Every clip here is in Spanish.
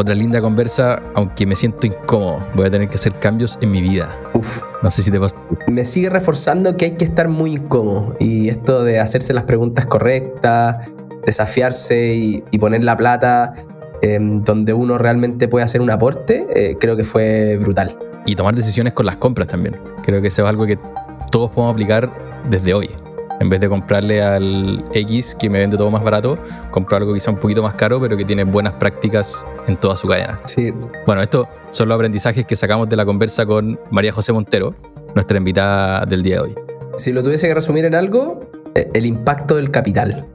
Otra linda conversa, aunque me siento incómodo. Voy a tener que hacer cambios en mi vida. Uf. No sé si te pasa. Me sigue reforzando que hay que estar muy incómodo. Y esto de hacerse las preguntas correctas, desafiarse y, y poner la plata em, donde uno realmente puede hacer un aporte, eh, creo que fue brutal. Y tomar decisiones con las compras también. Creo que eso es algo que todos podemos aplicar desde hoy. En vez de comprarle al X que me vende todo más barato, compro algo quizá un poquito más caro, pero que tiene buenas prácticas en toda su cadena. Sí, Bueno, estos son los aprendizajes que sacamos de la conversa con María José Montero, nuestra invitada del día de hoy. si lo tuviese que resumir en algo, eh, el impacto del capital.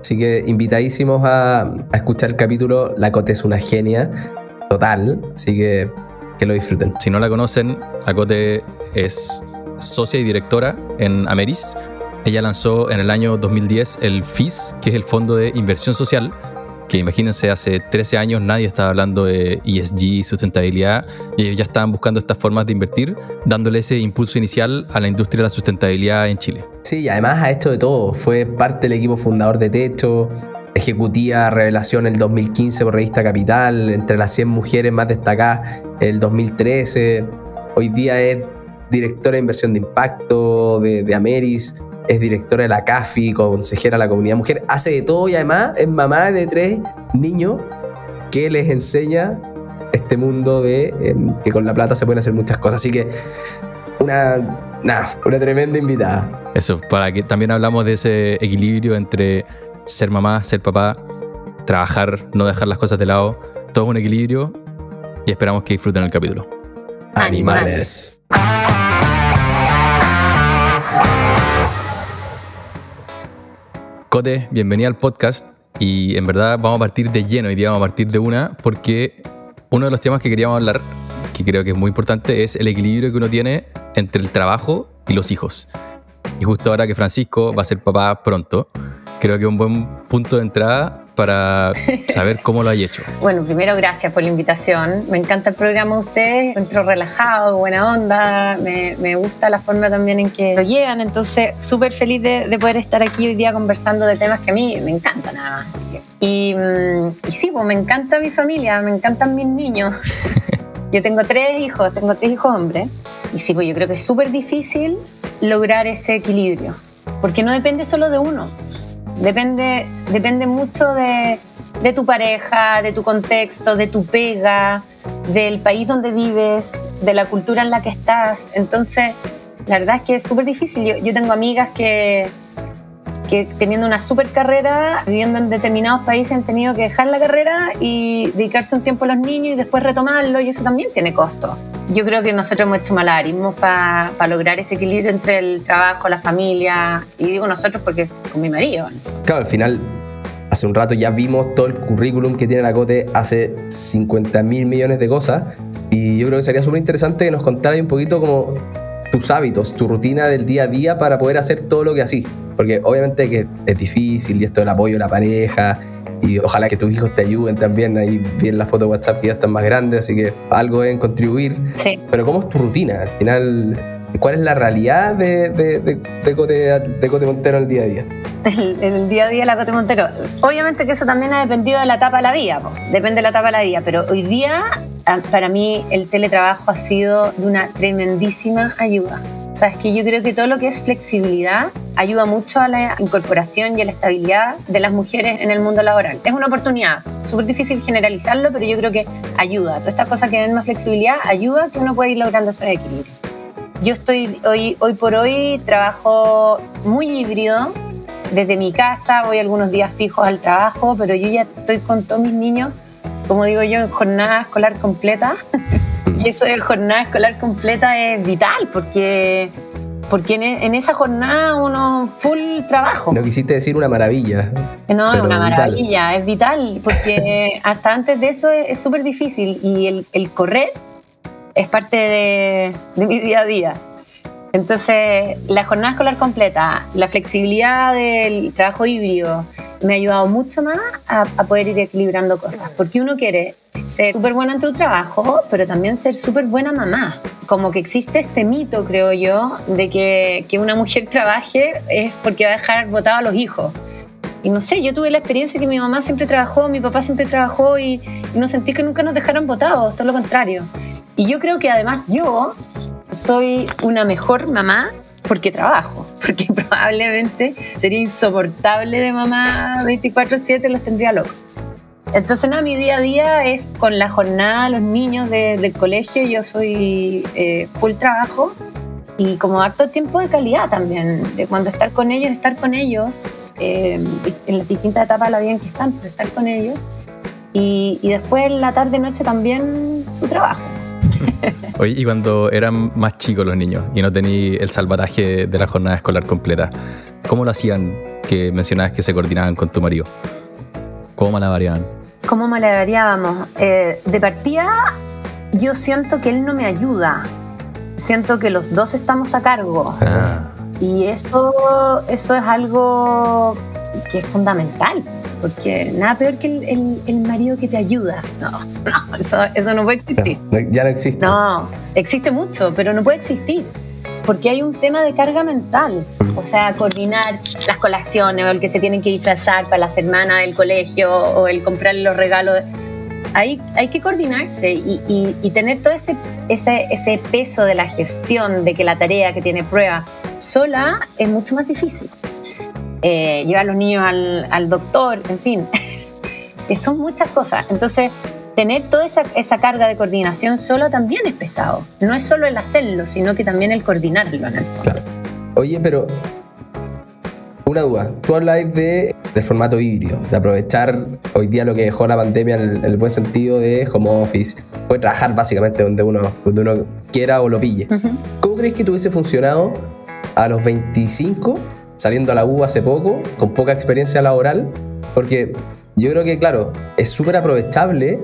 Así que invitadísimos a, a escuchar el capítulo. La Cote es una genia total, así que que lo disfruten. Si no la conocen, la Cote es socia y directora en Ameris. Ella lanzó en el año 2010 el FIS, que es el Fondo de Inversión Social, que imagínense, hace 13 años nadie estaba hablando de ESG y sustentabilidad, y ellos ya estaban buscando estas formas de invertir, dándole ese impulso inicial a la industria de la sustentabilidad en Chile. Sí, y además ha hecho de todo. Fue parte del equipo fundador de Techo, ejecutiva revelación el 2015 por Revista Capital, entre las 100 mujeres más destacadas el 2013. Hoy día es directora de inversión de impacto de Ameris, es directora de la CAFI, consejera de la comunidad mujer, hace de todo y además es mamá de tres niños que les enseña este mundo de eh, que con la plata se pueden hacer muchas cosas. Así que una, nada, una tremenda invitada. Eso, para que también hablamos de ese equilibrio entre ser mamá, ser papá, trabajar, no dejar las cosas de lado. Todo es un equilibrio y esperamos que disfruten el capítulo. Animales. Cote, bienvenida al podcast y en verdad vamos a partir de lleno y día a partir de una porque uno de los temas que queríamos hablar, que creo que es muy importante, es el equilibrio que uno tiene entre el trabajo y los hijos. Y justo ahora que Francisco va a ser papá pronto, creo que un buen punto de entrada para saber cómo lo hay hecho. Bueno, primero gracias por la invitación. Me encanta el programa de ustedes, encuentro relajado, buena onda, me, me gusta la forma también en que lo llevan, entonces súper feliz de, de poder estar aquí hoy día conversando de temas que a mí me encantan nada más. Y, mm, y sí, pues me encanta mi familia, me encantan mis niños. Yo tengo tres hijos, tengo tres hijos hombres, y sí, pues yo creo que es súper difícil lograr ese equilibrio, porque no depende solo de uno. Depende, depende mucho de, de tu pareja, de tu contexto, de tu pega, del país donde vives, de la cultura en la que estás. Entonces, la verdad es que es súper difícil. Yo, yo tengo amigas que, que teniendo una súper carrera, viviendo en determinados países, han tenido que dejar la carrera y dedicarse un tiempo a los niños y después retomarlo, y eso también tiene costo. Yo creo que nosotros hemos hecho malabarismos para lograr ese equilibrio entre el trabajo, la familia, y digo nosotros porque con mi marido. Claro, al final, hace un rato ya vimos todo el currículum que tiene la Cote, hace 50 mil millones de cosas. Y yo creo que sería súper interesante que nos contaras un poquito como tus hábitos, tu rutina del día a día para poder hacer todo lo que así. Porque obviamente que es difícil y esto del apoyo de la pareja. Y ojalá que tus hijos te ayuden también. Ahí vienen las fotos de WhatsApp que ya están más grandes, así que algo deben contribuir. Sí. Pero ¿cómo es tu rutina? Al final, ¿cuál es la realidad de, de, de, de Cote, de Cote Montero en el día a día? el, en el día a día la Cote Montero. Obviamente que eso también ha dependido de la etapa de la vida, po. depende de la etapa de la vida, pero hoy día para mí el teletrabajo ha sido de una tremendísima ayuda. O sea, es que yo creo que todo lo que es flexibilidad ayuda mucho a la incorporación y a la estabilidad de las mujeres en el mundo laboral. Es una oportunidad, súper difícil generalizarlo, pero yo creo que ayuda. Todas estas cosas que den más flexibilidad ayuda que uno pueda ir logrando ese equilibrio. Yo estoy hoy, hoy por hoy trabajo muy híbrido, desde mi casa, voy algunos días fijos al trabajo, pero yo ya estoy con todos mis niños, como digo yo, en jornada escolar completa. y eso de jornada escolar completa es vital, porque, porque en, en esa jornada uno full trabajo. No quisiste decir una maravilla. No, es una vital. maravilla, es vital, porque hasta antes de eso es súper difícil y el, el correr es parte de, de mi día a día. Entonces, la jornada escolar completa, la flexibilidad del trabajo híbrido, me ha ayudado mucho más a, poder ir equilibrando cosas, porque uno quiere ser súper bueno en tu trabajo, pero también ser súper buena mamá. Como que existe este mito, creo yo, de que, una mujer trabaje es porque va a dejar botados a los hijos. y no sé, yo tuve la experiencia que mi mamá siempre trabajó, mi papá siempre trabajó y, no sentí que nunca nos dejaran votados, todo lo contrario. Y yo creo que además yo soy una mejor mamá porque trabajo, porque probablemente sería insoportable de mamá 24/7, los tendría locos. Entonces, no, mi día a día es con la jornada, los niños del colegio, yo soy eh, full trabajo y como harto tiempo de calidad también, de cuando estar con ellos, estar con ellos eh, en las distintas etapas de la vida en que están, pero estar con ellos. Y, y después en la tarde-noche también su trabajo. Oye, y cuando eran más chicos los niños y no tenían el salvataje de la jornada escolar completa, ¿cómo lo hacían que mencionabas que se coordinaban con tu marido? ¿Cómo malabareaban? ¿Cómo malabareábamos? Eh, de partida, yo siento que él no me ayuda. Siento que los dos estamos a cargo. Ah. Y eso, eso es algo que es fundamental, porque nada peor que el, marido que te ayuda. No, no, eso, eso no puede existir. ya no existe. No, existe mucho, pero no puede existir porque hay un tema de carga mental. O sea, coordinar las colaciones o el que se tienen que disfrazar para la semana del colegio o el comprar los regalos. Hay, hay que coordinarse y, tener todo ese, ese, ese, peso de la gestión, de que la tarea que tiene prueba sola es mucho más difícil. Eh, llevar a los niños al, al doctor, en fin, son muchas cosas. Entonces, tener toda esa, esa, carga de coordinación solo también es pesado. No es solo el hacerlo, sino que también el coordinarlo en el Claro. Oye, pero una duda. Tú habláis de, de, formato híbrido, de aprovechar hoy día lo que dejó la pandemia en el, buen sentido de home office. Puede trabajar básicamente donde uno, donde uno quiera o lo pille. ¿Cómo crees que tuviese funcionado a los 25, saliendo a la U hace poco, con poca experiencia laboral? Porque yo creo que, claro, es súper aprovechable,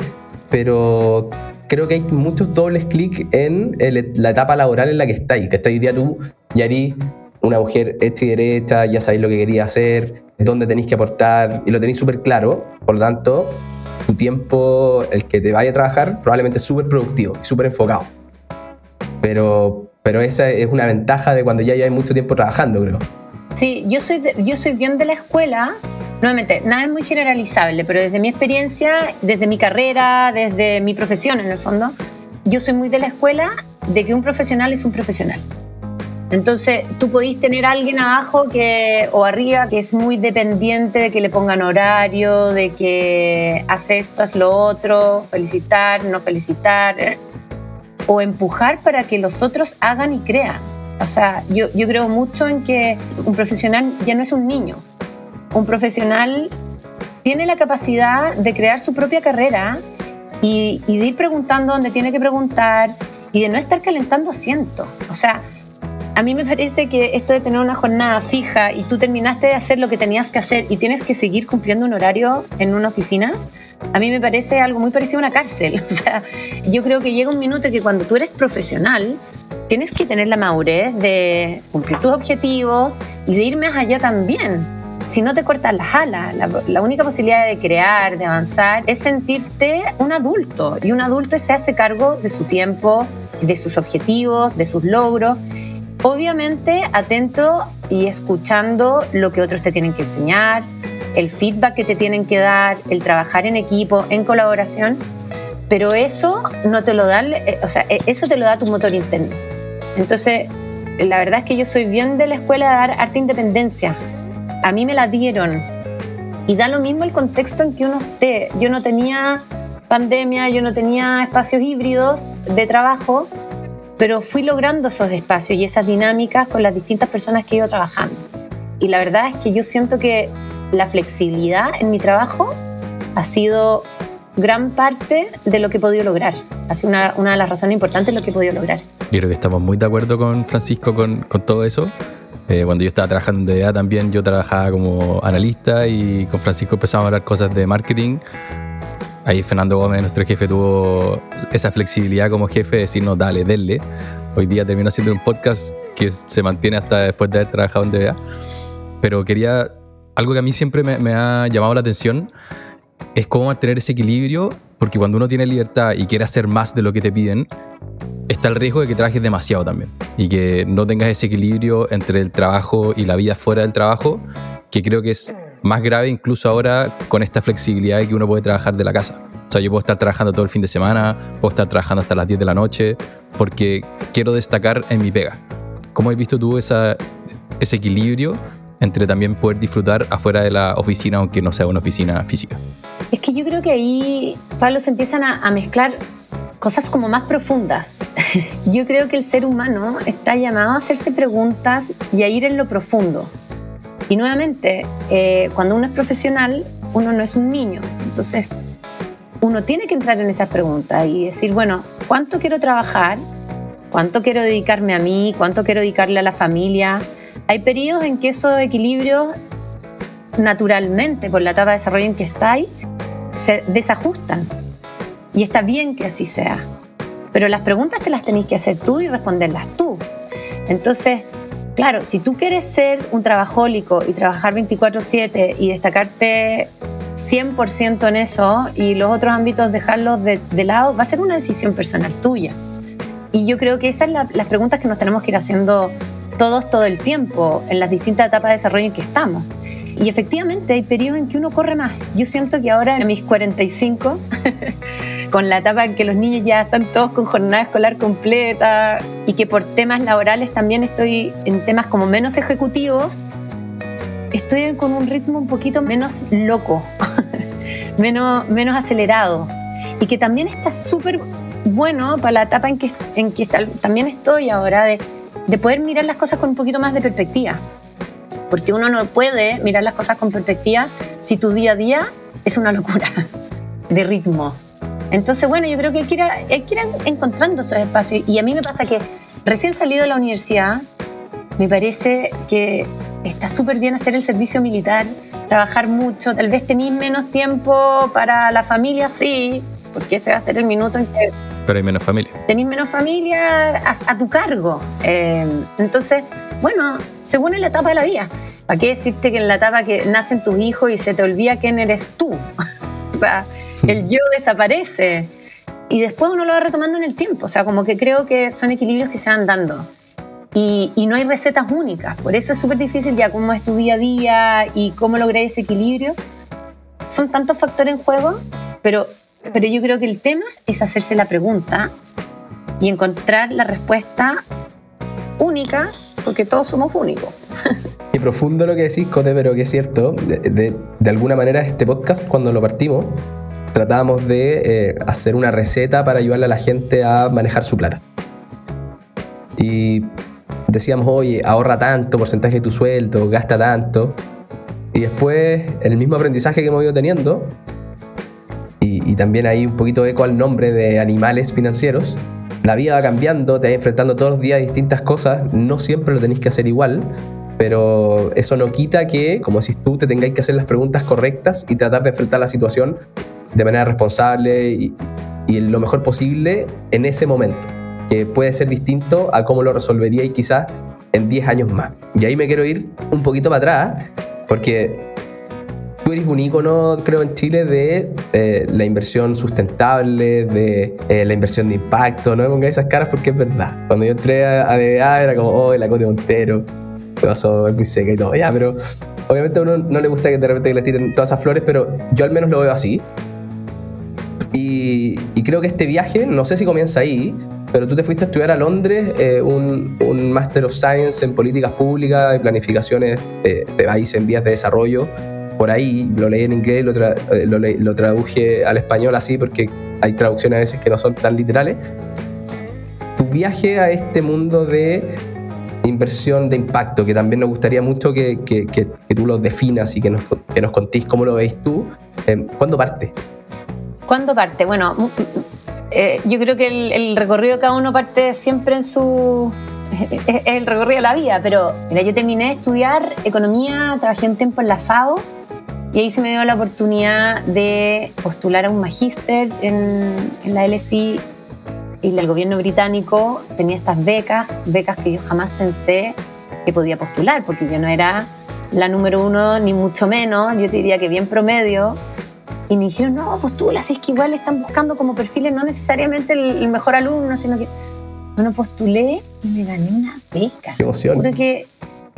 pero creo que hay muchos dobles clics en la etapa laboral en la que estáis. Que estáis hoy día tú, Yari, una mujer hecha y derecha, ya sabéis lo que quería hacer, dónde tenéis que aportar, y lo tenéis súper claro. Por lo tanto, tu tiempo, el que te vaya a trabajar, probablemente es súper productivo y súper enfocado. Pero, pero esa es una ventaja de cuando ya hay mucho tiempo trabajando, creo. Sí, yo soy, yo soy bien de la escuela. Nuevamente, nada es muy generalizable, pero desde mi experiencia, desde mi carrera, desde mi profesión en el fondo, yo soy muy de la escuela de que un profesional es un profesional. Entonces, tú podéis tener alguien abajo que, o arriba que es muy dependiente de que le pongan horario, de que hace esto, haz lo otro, felicitar, no felicitar, o empujar para que los otros hagan y crean. O sea, yo, yo creo mucho en que un profesional ya no es un niño. Un profesional tiene la capacidad de crear su propia carrera y, y de ir preguntando donde tiene que preguntar y de no estar calentando asiento. O sea, a mí me parece que esto de tener una jornada fija y tú terminaste de hacer lo que tenías que hacer y tienes que seguir cumpliendo un horario en una oficina, a mí me parece algo muy parecido a una cárcel. O sea, yo creo que llega un minuto que cuando tú eres profesional, tienes que tener la madurez de cumplir tus objetivos y de ir más allá también. Si no te cortas las alas, la, única posibilidad de crear, de avanzar, es sentirte un adulto. Y un adulto se hace cargo de su tiempo, de sus objetivos, de sus logros. Obviamente atento y escuchando lo que otros te tienen que enseñar, el feedback que te tienen que dar, el trabajar en equipo, en colaboración, pero eso no te lo da, eh, o sea, e, eso te lo da tu motor interno. Entonces, la verdad es que yo soy bien de la escuela de dar arte independencia. A mí me la dieron. Y da lo mismo el contexto en que uno esté. Yo no tenía pandemia, yo no tenía espacios híbridos de trabajo, pero fui logrando esos espacios y esas dinámicas con las distintas personas que iba trabajando. Y la verdad es que yo siento que la flexibilidad en mi trabajo ha sido gran parte de lo que he podido lograr. Ha sido una, una de las razones importantes de lo que he podido lograr. Yo creo que estamos muy de acuerdo con Francisco con, con todo eso. Eh, cuando yo estaba trabajando en DEA también, yo trabajaba como analista y con Francisco empezamos a hablar cosas de marketing. Ahí Fernando Gómez, nuestro jefe, tuvo esa flexibilidad como jefe de decirnos, dale, denle. Hoy día terminó siendo un podcast que se mantiene hasta después de haber trabajado en DEA. Pero quería, algo que a mí siempre me, ha llamado la atención, es cómo mantener ese equilibrio, porque cuando uno tiene libertad y quiere hacer más de lo que te piden, está el riesgo de que trabajes demasiado también y que no tengas ese equilibrio entre el trabajo y la vida fuera del trabajo, que creo que es más grave incluso ahora con esta flexibilidad que uno puede trabajar de la casa. O sea, yo puedo estar trabajando todo el fin de semana, puedo estar trabajando hasta las 10 de la noche, porque quiero destacar en mi pega. ¿Cómo has visto tú ese equilibrio entre también poder disfrutar afuera de la oficina, aunque no sea una oficina física? Es que yo creo que ahí, Pablo, se empiezan a, mezclar cosas como más profundas. yo creo que el ser humano está llamado a hacerse preguntas y a ir en lo profundo. Y nuevamente, eh, cuando uno es profesional, uno no es un niño. Entonces, uno tiene que entrar en esas preguntas y decir, bueno, ¿cuánto quiero trabajar? ¿Cuánto quiero dedicarme a mí? ¿Cuánto quiero dedicarle a la familia? Hay periodos en que esos equilibrios, naturalmente, por la etapa de desarrollo en que estáis, se desajustan. Y está bien que así sea. Pero las preguntas te las tenéis que hacer tú y responderlas tú. Entonces, Claro, si tú quieres ser un trabajólico y trabajar 24/7 y destacarte 100% en eso y los otros ámbitos dejarlos de, lado, va a ser una decisión personal tuya. Y yo creo que esas son las preguntas que nos tenemos que ir haciendo todos todo el tiempo en las distintas etapas de desarrollo en que estamos. Y efectivamente hay periodos en que uno corre más. Yo siento que ahora en mis 45 con la etapa en que los niños ya están todos con jornada escolar completa y que por temas laborales también estoy en temas como menos ejecutivos, estoy con un ritmo un poquito menos loco, menos, menos acelerado y que también está súper bueno para la etapa en que, en que también estoy ahora de, de poder mirar las cosas con un poquito más de perspectiva. Porque uno no puede mirar las cosas con perspectiva si tu día a día es una locura de ritmo. Entonces, bueno, yo creo que hay que, ir, encontrando esos espacios. Y a mí me pasa que recién salido de la universidad, me parece que está súper bien hacer el servicio militar, trabajar mucho. Tal vez tenéis menos tiempo para la familia, sí, porque ese va a ser el minuto en que. Pero hay menos familia. Tenéis menos familia a, tu cargo. Eh, entonces, bueno, según en la etapa de la vida. ¿Para qué decirte que en la etapa que nacen tus hijos y se te olvida quién eres tú? o sea, el yo desaparece. Y después uno lo va retomando en el tiempo. O sea, como que creo que son equilibrios que se van dando. Y, no hay recetas únicas. Por eso es súper difícil ya cómo es tu día a día y cómo lograr ese equilibrio. Son tantos factores en juego, pero, pero yo creo que el tema es hacerse la pregunta y encontrar la respuesta única, porque todos somos únicos. Qué profundo lo que decís, Cote, pero que es cierto. De, alguna manera, este podcast, cuando lo partimos, tratábamos de eh, hacer una receta para ayudarle a la gente a manejar su plata. Y decíamos, oye, ahorra tanto, porcentaje de tu sueldo, gasta tanto. Y después, el mismo aprendizaje que hemos ido teniendo, y, y también hay un poquito eco al nombre de animales financieros, la vida va cambiando, te vas enfrentando todos los días a distintas cosas, no siempre lo tenéis que hacer igual, pero eso no quita que, como decís tú, te tengáis que hacer las preguntas correctas y tratar de enfrentar la situación de manera responsable y, lo mejor posible en ese momento, que puede ser distinto a cómo lo resolvería y quizás en 10 años más. Y ahí me quiero ir un poquito para atrás, porque tú eres un ícono, creo, en Chile de eh, la inversión sustentable, de eh, la inversión de impacto. No me pongáis esas caras porque es verdad. Cuando yo entré a, DBA era como, oh, la Cote Montero, me pasó, es muy seca y todo, ya, pero obviamente a uno no le gusta que de repente le tiren todas esas flores, pero yo al menos lo veo así. Y, creo que este viaje, no sé si comienza ahí, pero tú te fuiste a estudiar a Londres eh, un, un, Master of Science en políticas públicas y planificaciones de países en vías de desarrollo. Por ahí lo leí en inglés, lo, eh, lo, lo traduje al español así porque hay traducciones a veces que no son tan literales. Tu viaje a este mundo de inversión de impacto, que también nos gustaría mucho que, que, que, tú lo definas y que nos, que nos contéis cómo lo veis tú. Eh, ¿Cuándo parte? ¿Cuándo parte? Bueno, mm, mm, eh, yo creo que el, recorrido de cada uno parte siempre en su... Es el recorrido de la vida, pero mira, yo terminé de estudiar economía, trabajé un tiempo en la FAO y ahí se me dio la oportunidad de postular a un magíster en, en la LSI y el gobierno británico tenía estas becas, becas que yo jamás pensé que podía postular, porque yo no era la número uno, ni mucho menos, yo te diría que bien promedio, y me dijeron, no, postula, si es que igual están buscando como perfiles no necesariamente el, mejor alumno, sino que... Bueno, postulé y me gané una beca. Qué emoción. Porque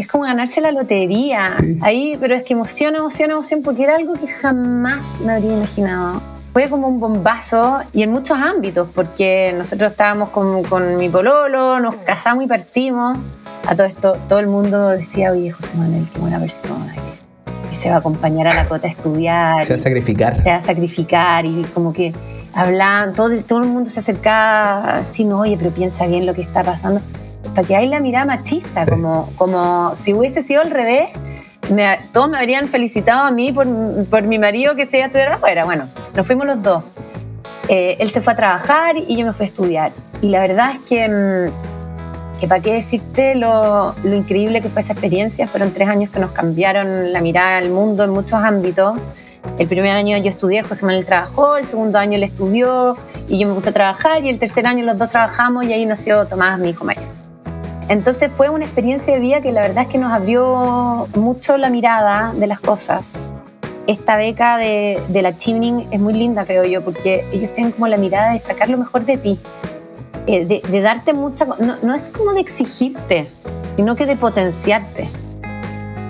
es como ganarse la lotería. Ahí, pero es que emoción, emoción, emoción, porque era algo que jamás me habría imaginado. Fue como un bombazo y en muchos ámbitos, porque nosotros estábamos con, con mi pololo, nos casamos y partimos. A todo esto, todo el mundo decía, oye, José Manuel, qué buena persona, que, se va a acompañar a la cota a estudiar. Se va a sacrificar. Se va a sacrificar y como que hablaban, todo, todo el mundo se acercaba así, no, oye, pero piensa bien lo que está pasando para que hay la mirada machista, como, como si hubiese sido al revés. todos me habrían felicitado a mí por, por mi marido que se iba a estudiar afuera. Bueno, nos fuimos los dos. Eh, él se fue a trabajar y yo me fui a estudiar. Y la verdad es que, mm, que para qué decirte lo, lo, increíble que fue esa experiencia. Fueron tres años que nos cambiaron la mirada al mundo en muchos ámbitos. El primer año yo estudié, José Manuel trabajó, el segundo año él estudió y yo me puse a trabajar y el tercer año los dos trabajamos y ahí nació Tomás, mi hijo mayor. Entonces fue una experiencia de vida que la verdad es que nos abrió mucho la mirada de las cosas. Esta beca de, de la Chimning es muy linda, creo yo, porque ellos tienen como la mirada de sacar lo mejor de ti, eh, de, darte mucha... No, no, es como de exigirte, sino que de potenciarte.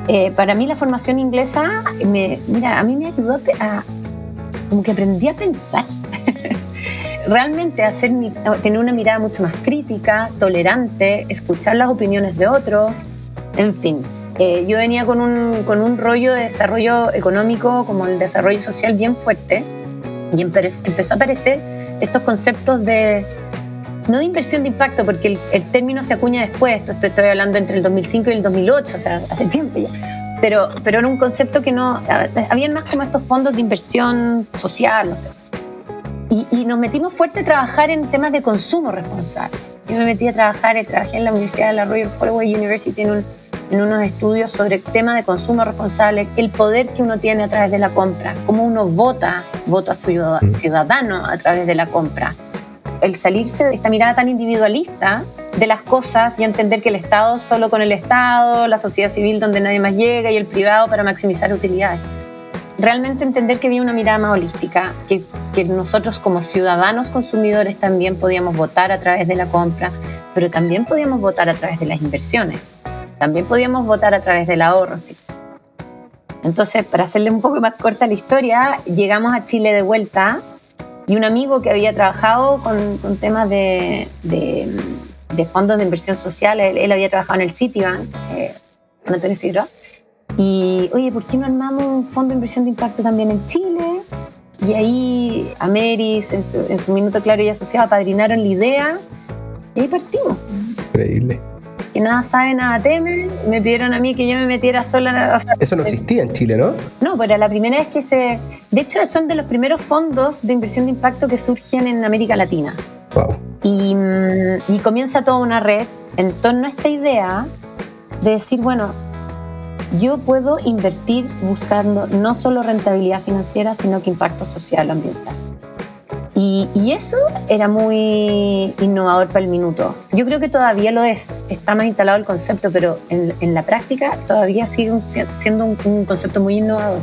Eh, para mí la formación inglesa, me, mira, a mí me ayudó a... como que aprendí a pensar realmente hacer, tener una mirada mucho más crítica, tolerante, escuchar las opiniones de otros, en fin. Eh, yo venía con un, con un rollo de desarrollo económico como el desarrollo social bien fuerte y empezó a aparecer estos conceptos de, no de inversión de impacto, porque el, el término se acuña después, esto estoy hablando entre el 2005 y el 2008, o sea, hace tiempo ya. Pero, pero era un concepto que no, había más como estos fondos de inversión social, no sé y, nos metimos fuerte a trabajar en temas de consumo responsable. Yo me metí a trabajar, eh, trabajé en la Universidad de la Royal Holloway University en, en unos estudios sobre el tema de consumo responsable, el poder que uno tiene a través de la compra, cómo uno vota, vota mm. ciudadano a través de la compra. El salirse de esta mirada tan individualista de las cosas y entender que el Estado solo con el Estado, la sociedad civil donde nadie más llega y el privado para maximizar utilidades realmente entender que había una mirada más holística, que, que, nosotros como ciudadanos consumidores también podíamos votar a través de la compra, pero también podíamos votar a través de las inversiones, también podíamos votar a través del ahorro. Entonces, para hacerle un poco más corta la historia, llegamos a Chile de vuelta y un amigo que había trabajado con, con temas de, de, de, fondos de inversión social, él, había trabajado en el Citibank, eh, Antonio Figueroa, y, oye, ¿por qué no armamos un fondo de inversión de impacto también en Chile? Y ahí Ameris, en su, en su minuto claro y asociado, padrinaron la idea y ahí partimos. Increíble. Que nada sabe, nada teme. Me pidieron a mí que yo me metiera sola. Eso no existía en Chile, ¿no? No, pero la primera vez que se. De hecho, son de los primeros fondos de inversión de impacto que surgen en América Latina. Wow. Y, mm, y comienza toda una red en torno a esta idea de decir, bueno, yo puedo invertir buscando no solo rentabilidad financiera, sino que impacto social o ambiental. Y, eso era muy innovador para el minuto. Yo creo que todavía lo es, está más instalado el concepto, pero en, la práctica todavía sigue siendo un, concepto muy innovador,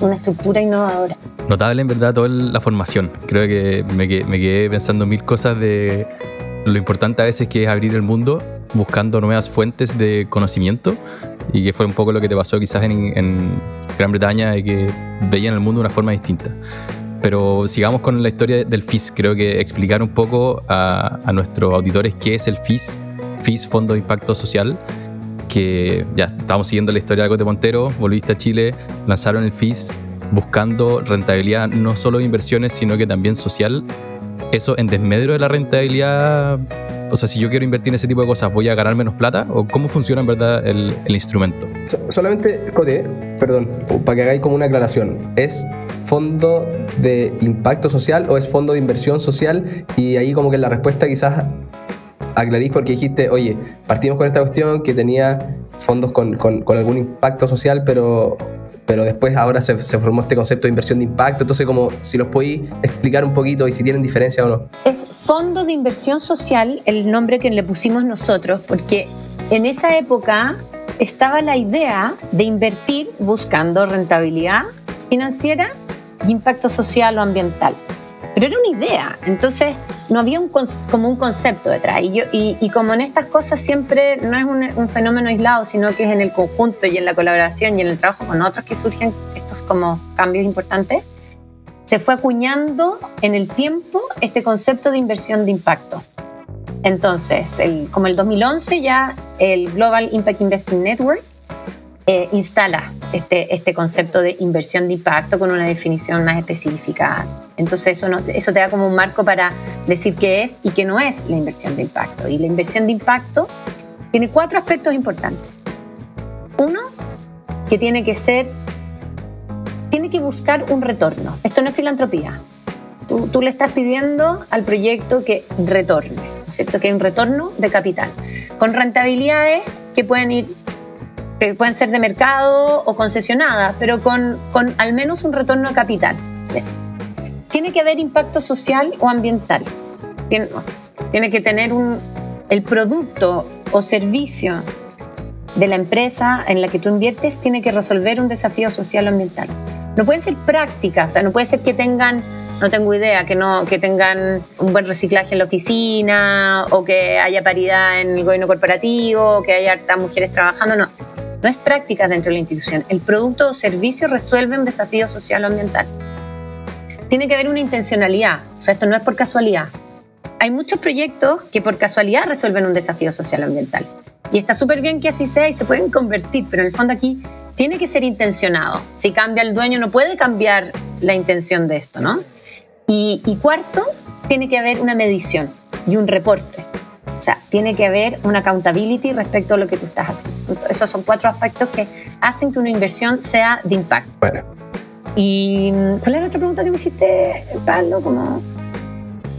una estructura innovadora. Notable en verdad toda la formación. Creo que me, me quedé pensando mil cosas de lo importante a veces que es abrir el mundo buscando nuevas fuentes de conocimiento y que fue un poco lo que te pasó quizás en, Gran Bretaña y que veían el mundo de una forma distinta. Pero sigamos con la historia del FIS. Creo que explicar un poco a, a nuestros auditores qué es el FIS, FIS Fondo de Impacto Social, que ya estamos siguiendo la historia de Cote Montero, volviste a Chile, lanzaron el FIS buscando rentabilidad no solo de inversiones, sino que también social. Eso en desmedro de la rentabilidad o sea, si yo quiero invertir en ese tipo de cosas, ¿voy a ganar menos plata? ¿O cómo funciona en verdad el, instrumento? solamente, Cote, perdón, para que hagáis como una aclaración. ¿Es fondo de impacto social o es fondo de inversión social? Y ahí como que la respuesta quizás aclarís porque dijiste, oye, partimos con esta cuestión que tenía fondos con, con, con algún impacto social, pero pero después ahora se, formó este concepto de inversión de impacto, entonces como si los podéis explicar un poquito y si tienen diferencia o no. Es Fondo de Inversión Social el nombre que le pusimos nosotros, porque en esa época estaba la idea de invertir buscando rentabilidad financiera y impacto social o ambiental. Pero era una idea, entonces no había un, como un concepto detrás. Y, yo, y, como en estas cosas siempre no es un, fenómeno aislado, sino que es en el conjunto y en la colaboración y en el trabajo con otros que surgen estos como cambios importantes, se fue acuñando en el tiempo este concepto de inversión de impacto. Entonces, el, como el 2011 ya el Global Impact Investing Network eh, instala este, este concepto de inversión de impacto con una definición más específica. Entonces eso, eso te da como un marco para decir qué es y qué no es la inversión de impacto. Y la inversión de impacto tiene cuatro aspectos importantes. Uno, que tiene que ser, tiene que buscar un retorno. Esto no es filantropía. Tú, tú le estás pidiendo al proyecto que retorne, cierto? Que hay un retorno de capital, con rentabilidades que pueden ir que pueden ser de mercado o concesionadas, pero con, con al menos un retorno de capital. Tiene que haber impacto social o ambiental. Tiene, tiene que tener un, el producto o servicio de la empresa en la que tú inviertes tiene que resolver un desafío social o ambiental. No pueden ser prácticas, o sea, no puede ser que tengan, no tengo idea, que, no, que tengan un buen reciclaje en la oficina o que haya paridad en el gobierno corporativo, o que haya hartas mujeres trabajando, no no es práctica dentro de la institución. El producto o servicio resuelve un desafío social o ambiental. Tiene que haber una intencionalidad, o sea, esto no es por casualidad. Hay muchos proyectos que por casualidad resuelven un desafío social o ambiental. Y está súper bien que así sea y se pueden convertir, pero en el fondo aquí tiene que ser intencionado. Si cambia el dueño, no puede cambiar la intención de esto, ¿no? Y, y cuarto, tiene que haber una medición y un reporte. O sea, tiene que haber una accountability respecto a lo que tú estás haciendo. Esos son cuatro aspectos que hacen que una inversión sea de impacto. Bueno. ¿Y cuál era la otra pregunta que me hiciste, Pablo? Como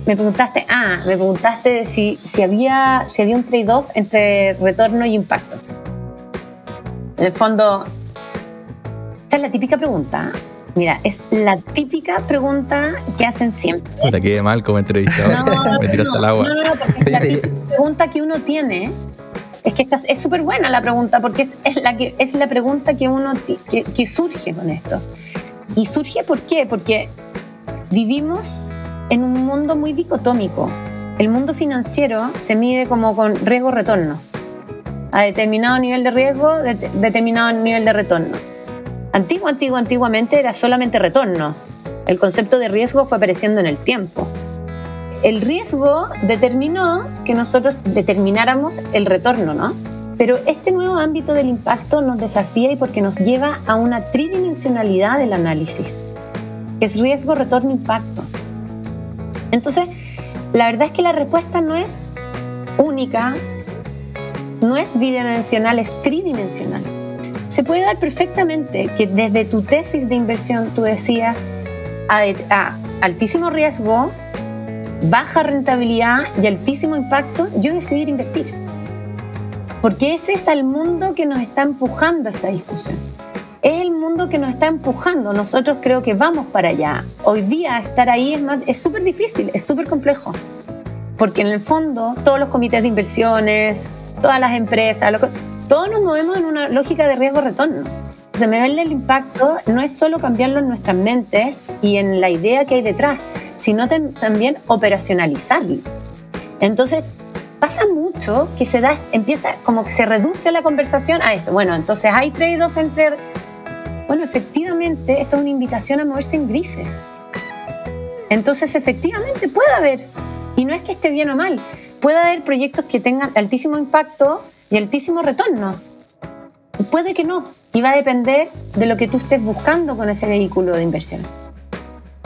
me preguntaste, ah, me preguntaste si, si, había, si había un trade-off entre retorno y impacto. En el fondo, esa es la típica pregunta. Mira, es la típica pregunta que hacen siempre. Te quedé mal como entrevistador. No, me tiraste al agua. No, no, porque la pregunta que uno tiene es que esta, es súper buena la pregunta porque es, la que, es la pregunta que uno que, que surge con esto. ¿Y surge por qué? Porque vivimos en un mundo muy dicotómico. El mundo financiero se mide como con riesgo-retorno. A determinado nivel de riesgo, determinado nivel de retorno Antiguo, antiguo, antiguamente era solamente retorno. El concepto de riesgo fue apareciendo en el tiempo. El riesgo determinó que nosotros determináramos el retorno, ¿no? Pero este nuevo ámbito del impacto nos desafía y porque nos lleva a una tridimensionalidad del análisis, es riesgo, retorno, impacto. Entonces, la verdad es que la respuesta no es única, no es bidimensional, es tridimensional. Se puede dar perfectamente que desde tu tesis de inversión tú decías a, altísimo riesgo, baja rentabilidad y altísimo impacto, yo decidir invertir. Porque ese es el mundo que nos está empujando a esta discusión. Es el mundo que nos está empujando. Nosotros creo que vamos para allá. Hoy día estar ahí es súper difícil, es súper complejo. Porque en el fondo todos los comités de inversiones, todas las empresas, lo todos nos movemos en una lógica de riesgo-retorno. Se me ve el impacto no es solo cambiarlo en nuestras mentes y en la idea que hay detrás, sino también operacionalizarlo. Entonces, pasa mucho que se da, empieza como que se reduce la conversación a esto. Bueno, entonces hay trade-off entre... Bueno, efectivamente, esto es una invitación a moverse en grises. Entonces, efectivamente, puede haber, y no es que esté bien o mal, puede haber proyectos que tengan altísimo impacto y altísimo retorno. Puede que no, y va a depender de lo que tú estés buscando con ese vehículo de inversión.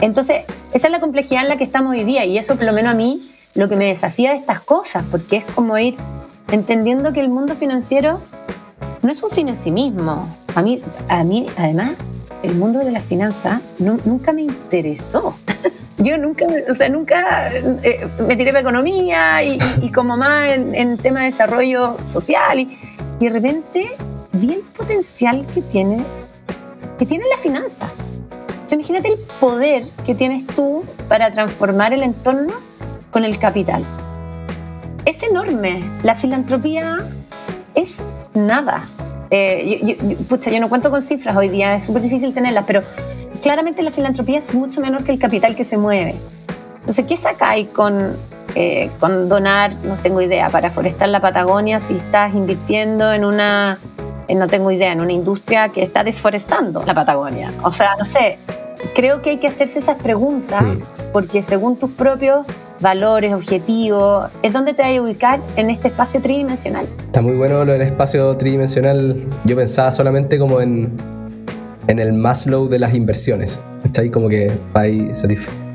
Entonces, esa es la complejidad en la que estamos hoy día y eso por lo menos a mí lo que me desafía de estas cosas, porque es como ir entendiendo que el mundo financiero no es un fin en sí mismo. A mí, a mí además, el mundo de las finanzas nunca me interesó. Yo nunca, o sea, nunca eh, me tiré para economía y, como más en, en, tema de desarrollo social y, de repente vi el potencial que tiene, que tienen las finanzas. imagínate el poder que tienes tú para transformar el entorno con el capital. Es enorme. La filantropía es nada. Eh, yo, yo no cuento con cifras hoy día, es súper difícil tenerlas, pero claramente la filantropía es mucho menor que el capital que se mueve. Entonces, ¿qué sacáis con, eh, con donar, no tengo idea, para forestar la Patagonia si estás invirtiendo en una, no tengo idea, en una industria que está desforestando la Patagonia? O sea, no sé, creo que hay que hacerse esas preguntas porque según tus propios valores, objetivos, es donde te vas a ubicar en este espacio tridimensional. Está muy bueno lo del espacio tridimensional. Yo pensaba solamente como en, en el Maslow de las inversiones. ¿Cachai? Como que vais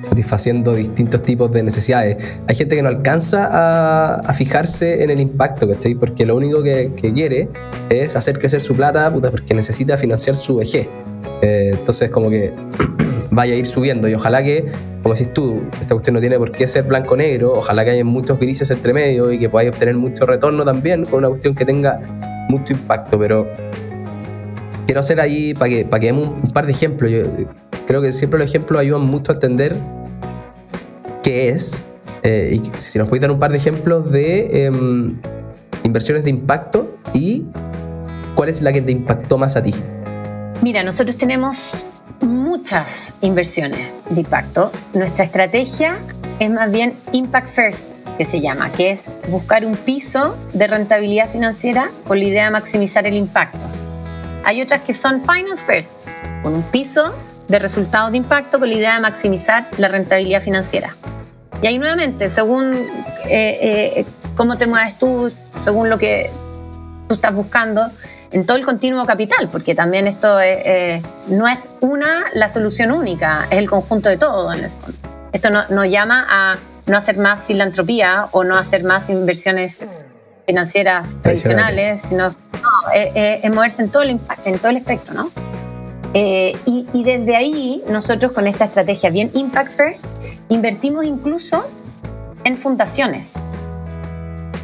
satisfaciendo distintos tipos de necesidades. Hay gente que no alcanza a, fijarse en el impacto, ¿cachai? Porque lo único que, quiere es hacer crecer su plata, puta, porque necesita financiar su vejez. Eh, entonces, como que vaya a ir subiendo y ojalá que, como decís tú, esta cuestión no tiene por qué ser blanco-negro, ojalá que haya muchos grises entre medio y que podáis obtener mucho retorno también con una cuestión que tenga mucho impacto, pero quiero hacer ahí para que, para que demos un, par de ejemplos. Yo creo que siempre los ejemplos ayudan mucho a entender qué es. Eh, y si nos podéis dar un par de ejemplos de em, inversiones de impacto y cuál es la que te impactó más a ti. Mira, nosotros tenemos muchas inversiones de impacto. Nuestra estrategia es más bien Impact First, que se llama, que es buscar un piso de rentabilidad financiera con la idea de maximizar el impacto. Hay otras que son Finance First, con un piso de resultados de impacto con la idea de maximizar la rentabilidad financiera. Y ahí nuevamente, según eh, eh, cómo te mueves tú, según lo que tú estás buscando, en todo el continuo capital, porque también esto no es una la solución única, es el conjunto de todo en el fondo. Esto nos no llama a no hacer más filantropía o no hacer más inversiones financieras tradicionales, sino es, moverse en todo, el, en todo el espectro, ¿no? Eh, y, y, desde ahí, nosotros con esta estrategia bien Impact First, invertimos incluso en fundaciones.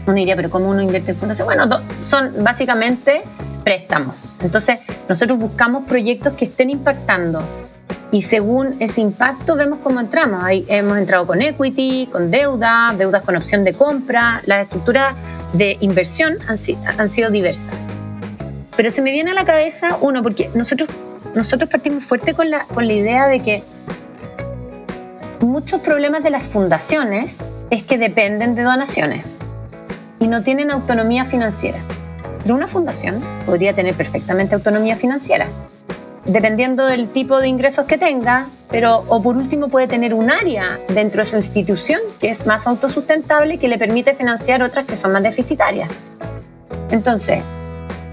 Uno diría, pero ¿cómo uno invierte en fundaciones? Bueno, son básicamente préstamos. Entonces, nosotros buscamos proyectos que estén impactando y según ese impacto vemos cómo entramos. Ahí hemos entrado con equity, con deuda, deudas con opción de compra. Las estructuras de inversión han, sido diversas. Pero se me viene a la cabeza uno, porque nosotros, nosotros partimos fuerte con la, con la idea de que muchos problemas de las fundaciones es que dependen de donaciones y no tienen autonomía financiera. Pero una fundación podría tener perfectamente autonomía financiera, dependiendo del tipo de ingresos que tenga, pero o por último puede tener un área dentro de su institución que es más autosustentable y que le permite financiar otras que son más deficitarias. Entonces,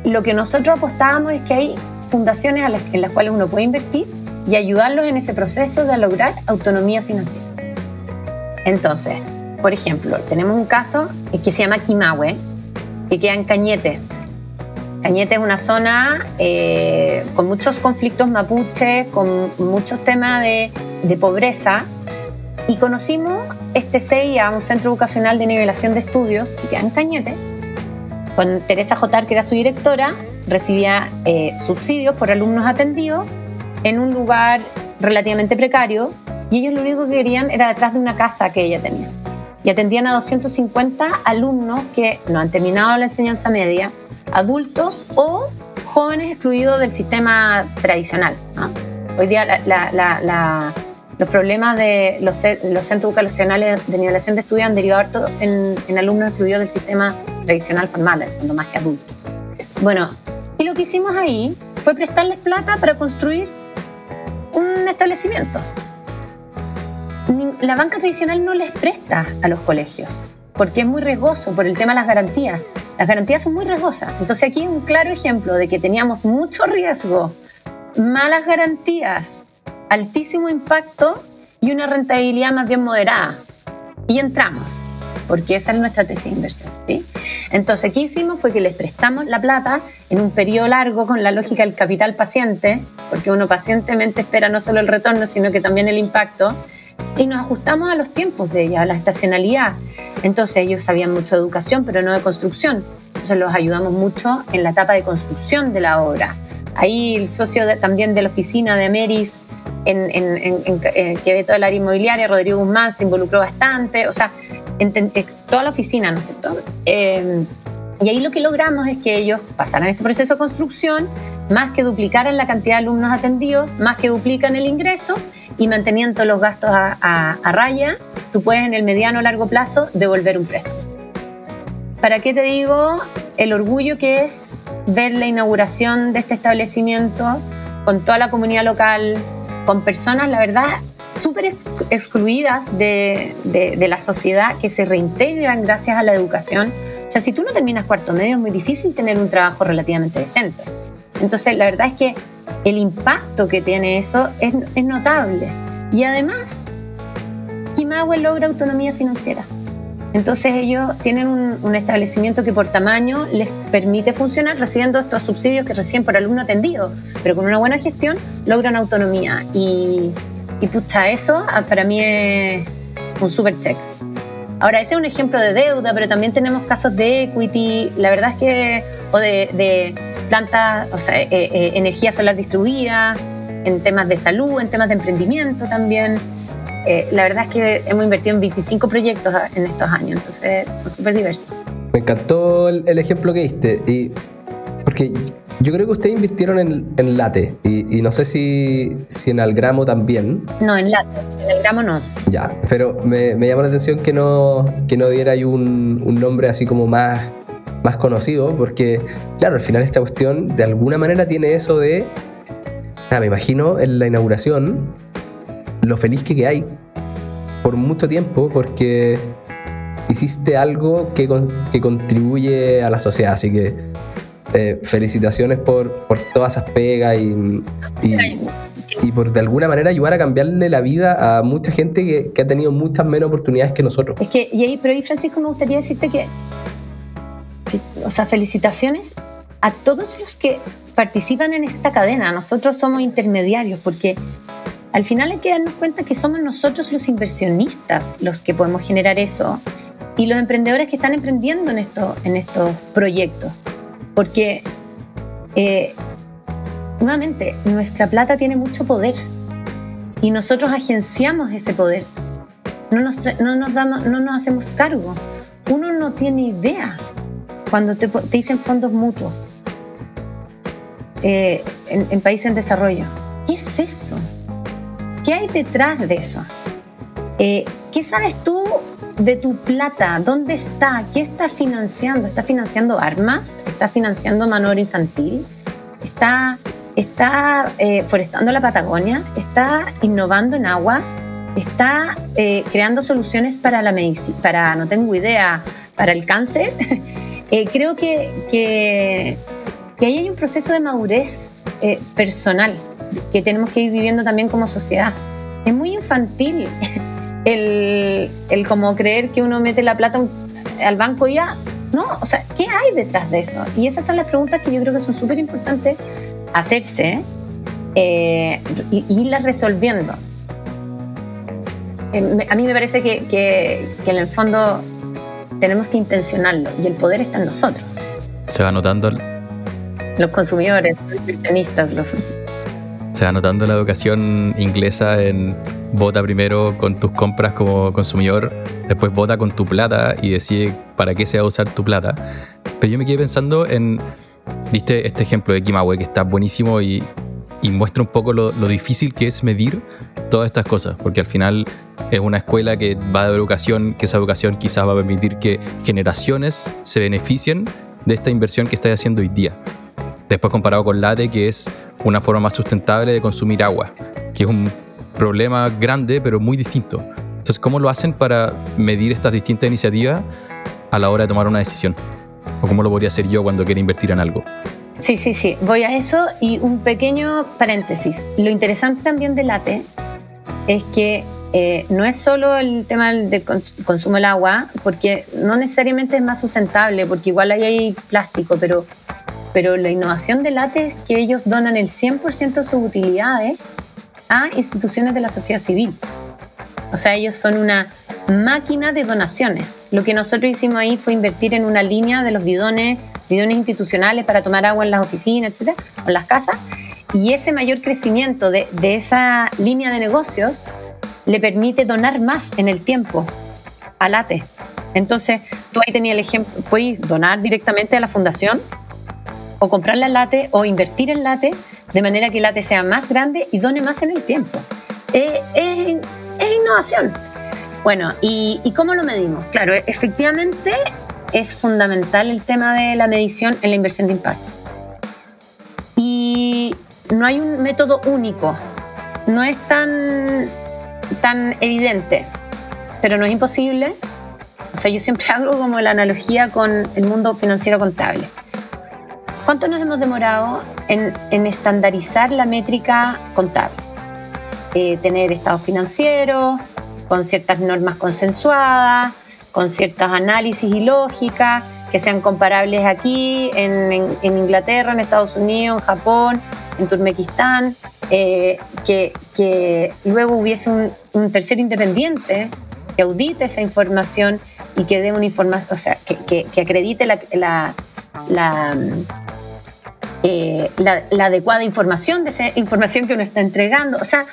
lo que nosotros apostábamos es que hay fundaciones en las cuales uno puede invertir y ayudarlos en ese proceso de lograr autonomía financiera. Entonces, por ejemplo, tenemos un caso que se llama Quimahue, que queda en Cañete, Cañete es una zona eh, con muchos conflictos mapuches, con muchos temas de, pobreza. Y conocimos este CIA, un centro educacional de nivelación de estudios, que queda en Cañete, con Teresa Jotar, que era su directora, recibía eh, subsidios por alumnos atendidos en un lugar relativamente precario y ellos lo único que querían era detrás de una casa que ella tenía. Y atendían a 250 alumnos que no han terminado la enseñanza media, adultos o jóvenes excluidos del sistema tradicional. Hoy día los problemas de los, centros educacionales de nivelación de estudios han derivado en, en, alumnos excluidos del sistema tradicional formal, cuando más que adultos. Bueno, y lo que hicimos ahí fue prestarles plata para construir un establecimiento. La banca tradicional no les presta a los colegios porque es muy riesgoso por el tema de las garantías. Las garantías son muy riesgosas. Entonces aquí un claro ejemplo de que teníamos mucho riesgo, malas garantías, altísimo impacto y una rentabilidad más bien moderada. Y entramos, porque esa es nuestra tesis de inversión. ¿sí? Entonces, ¿qué hicimos? Fue que les prestamos la plata en un periodo largo con la lógica del capital paciente, porque uno pacientemente espera no solo el retorno, sino que también el impacto, y nos ajustamos a los tiempos de ella, a la estacionalidad. Entonces ellos sabían mucho de educación, pero no de construcción. Entonces los ayudamos mucho en la etapa de construcción de la obra. Ahí el socio también de la oficina de Ameris, en, que ve todo el área inmobiliaria, Rodrigo Guzmán, se involucró bastante. O sea, toda la oficina, ¿no es cierto? Eh, y ahí lo que logramos es que ellos pasaran este proceso de construcción, más que duplicaran la cantidad de alumnos atendidos, más que duplican el ingreso y manteniendo los gastos a, raya, tú puedes en el mediano o largo plazo devolver un préstamo. ¿Para qué te digo el orgullo que es ver la inauguración de este establecimiento con toda la comunidad local, con personas, la verdad, súper excluidas de, de, la sociedad que se reintegran gracias a la educación. O sea, si tú no terminas cuarto medio es muy difícil tener un trabajo relativamente decente. Entonces, la verdad es que el impacto que tiene eso es, es notable. Y además, Kimahue logra autonomía financiera. Entonces ellos tienen un, establecimiento que por tamaño les permite funcionar recibiendo estos subsidios que recién por alumno atendido, pero con una buena gestión logran autonomía. Y, y pucha, eso ah, para mí es un super check. Ahora, ese es un ejemplo de deuda, pero también tenemos casos de equity, la verdad es que, o de, de plantas, o sea, eh, eh, energía solar distribuida, en temas de salud, en temas de emprendimiento también. Eh, la verdad es que hemos invertido en 25 proyectos en estos años, entonces son súper diversos. Me encantó el, ejemplo que diste, y porque yo creo que ustedes invirtieron en, en late y, no sé si, si en Algramo también. No, en late, en Algramo no. Ya, pero me, me llamó la atención que no, que no diera ahí un, un nombre así como más, más conocido, porque claro, al final esta cuestión de alguna manera tiene eso de, ah, me imagino en la inauguración, lo feliz que hay por mucho tiempo porque hiciste algo que, que contribuye a la sociedad. Así que eh, felicitaciones por, por, todas esas pegas y, y, por de alguna manera ayudar a cambiarle la vida a mucha gente que, que, ha tenido muchas menos oportunidades que nosotros. Es que, y ahí, pero ahí Francisco me gustaría decirte que o sea, felicitaciones a todos los que participan en esta cadena. Nosotros somos intermediarios porque al final hay que darnos cuenta que somos nosotros los inversionistas los que podemos generar eso y los emprendedores que están emprendiendo en, esto, en estos proyectos. Porque, eh, nuevamente, nuestra plata tiene mucho poder y nosotros agenciamos ese poder. No nos, no nos, damos, no nos hacemos cargo. Uno no tiene idea cuando te, te dicen fondos mutuos eh, en, en países en desarrollo. ¿Qué es eso? ¿Qué hay detrás de eso? Eh, ¿Qué sabes tú de tu plata? ¿Dónde está? ¿Qué está financiando? ¿Está financiando armas? ¿Está financiando mano infantil? ¿Está, está eh, forestando la Patagonia? ¿Está innovando en agua? ¿Está eh, creando soluciones para la medicina? Para, no tengo idea, para el cáncer. creo que, que, que ahí hay un proceso de madurez personal que tenemos que ir viviendo también como sociedad. Es muy infantil el, el como creer que uno mete la plata al banco y ya. No, o sea, ¿qué hay detrás de eso? Y esas son las preguntas que yo creo que son súper importantes hacerse eh, y, irlas resolviendo. Eh, a mí me parece que, que en el fondo tenemos que intencionarlo y el poder está en nosotros. Se va notando. Los consumidores, los inversionistas, los se va notando la educación inglesa en vota primero con tus compras como consumidor, después vota con tu plata y decide para qué se va a usar tu plata. Pero yo me quedé pensando en, viste este ejemplo de Kimahue que está buenísimo y, y muestra un poco lo, lo, difícil que es medir todas estas cosas, porque al final es una escuela que va de educación, que esa educación quizás va a permitir que generaciones se beneficien de esta inversión que estáis haciendo hoy día. Después comparado con Late, que es una forma más sustentable de consumir agua, que es un problema grande pero muy distinto. Entonces, ¿cómo lo hacen para medir estas distintas iniciativas a la hora de tomar una decisión? ¿O cómo lo podría hacer yo cuando quiero invertir en algo? Sí, sí, sí. Voy a eso y un pequeño paréntesis. Lo interesante también de Late es que eh, no es solo el tema del consumo del agua, porque no necesariamente es más sustentable, porque igual ahí hay plástico, pero pero la innovación de LATE es que ellos donan el 100% de sus utilidades a instituciones de la sociedad civil. O sea, ellos son una máquina de donaciones. Lo que nosotros hicimos ahí fue invertir en una línea de los bidones, bidones institucionales para tomar agua en las oficinas, etcétera, o en las casas. Y ese mayor crecimiento de, de esa línea de negocios le permite donar más en el tiempo a LATE. Entonces, tú ahí tenías el ejemplo, puedes donar directamente a la fundación o comprarle la late o invertir en late de manera que el late sea más grande y done más en el tiempo. es, innovación. Bueno, ¿y, ¿y cómo lo medimos? Claro, efectivamente es fundamental el tema de la medición en la inversión de impacto. Y no hay un método único, no es tan, tan evidente, pero no es imposible. O sea, yo siempre hago como la analogía con el mundo financiero contable. ¿Cuánto nos hemos demorado en, estandarizar la métrica contable? Eh, tener estado financiero, con ciertas normas consensuadas, con ciertos análisis y lógica que sean comparables aquí, en, en, Inglaterra, en Estados Unidos, en Japón, en Turmequistán, eh, que, que, luego hubiese un, un, tercer independiente que audite esa información y que dé una información, o sea, que, que, que acredite la, la, la eh, la, adecuada información de esa información que uno está entregando. O sea,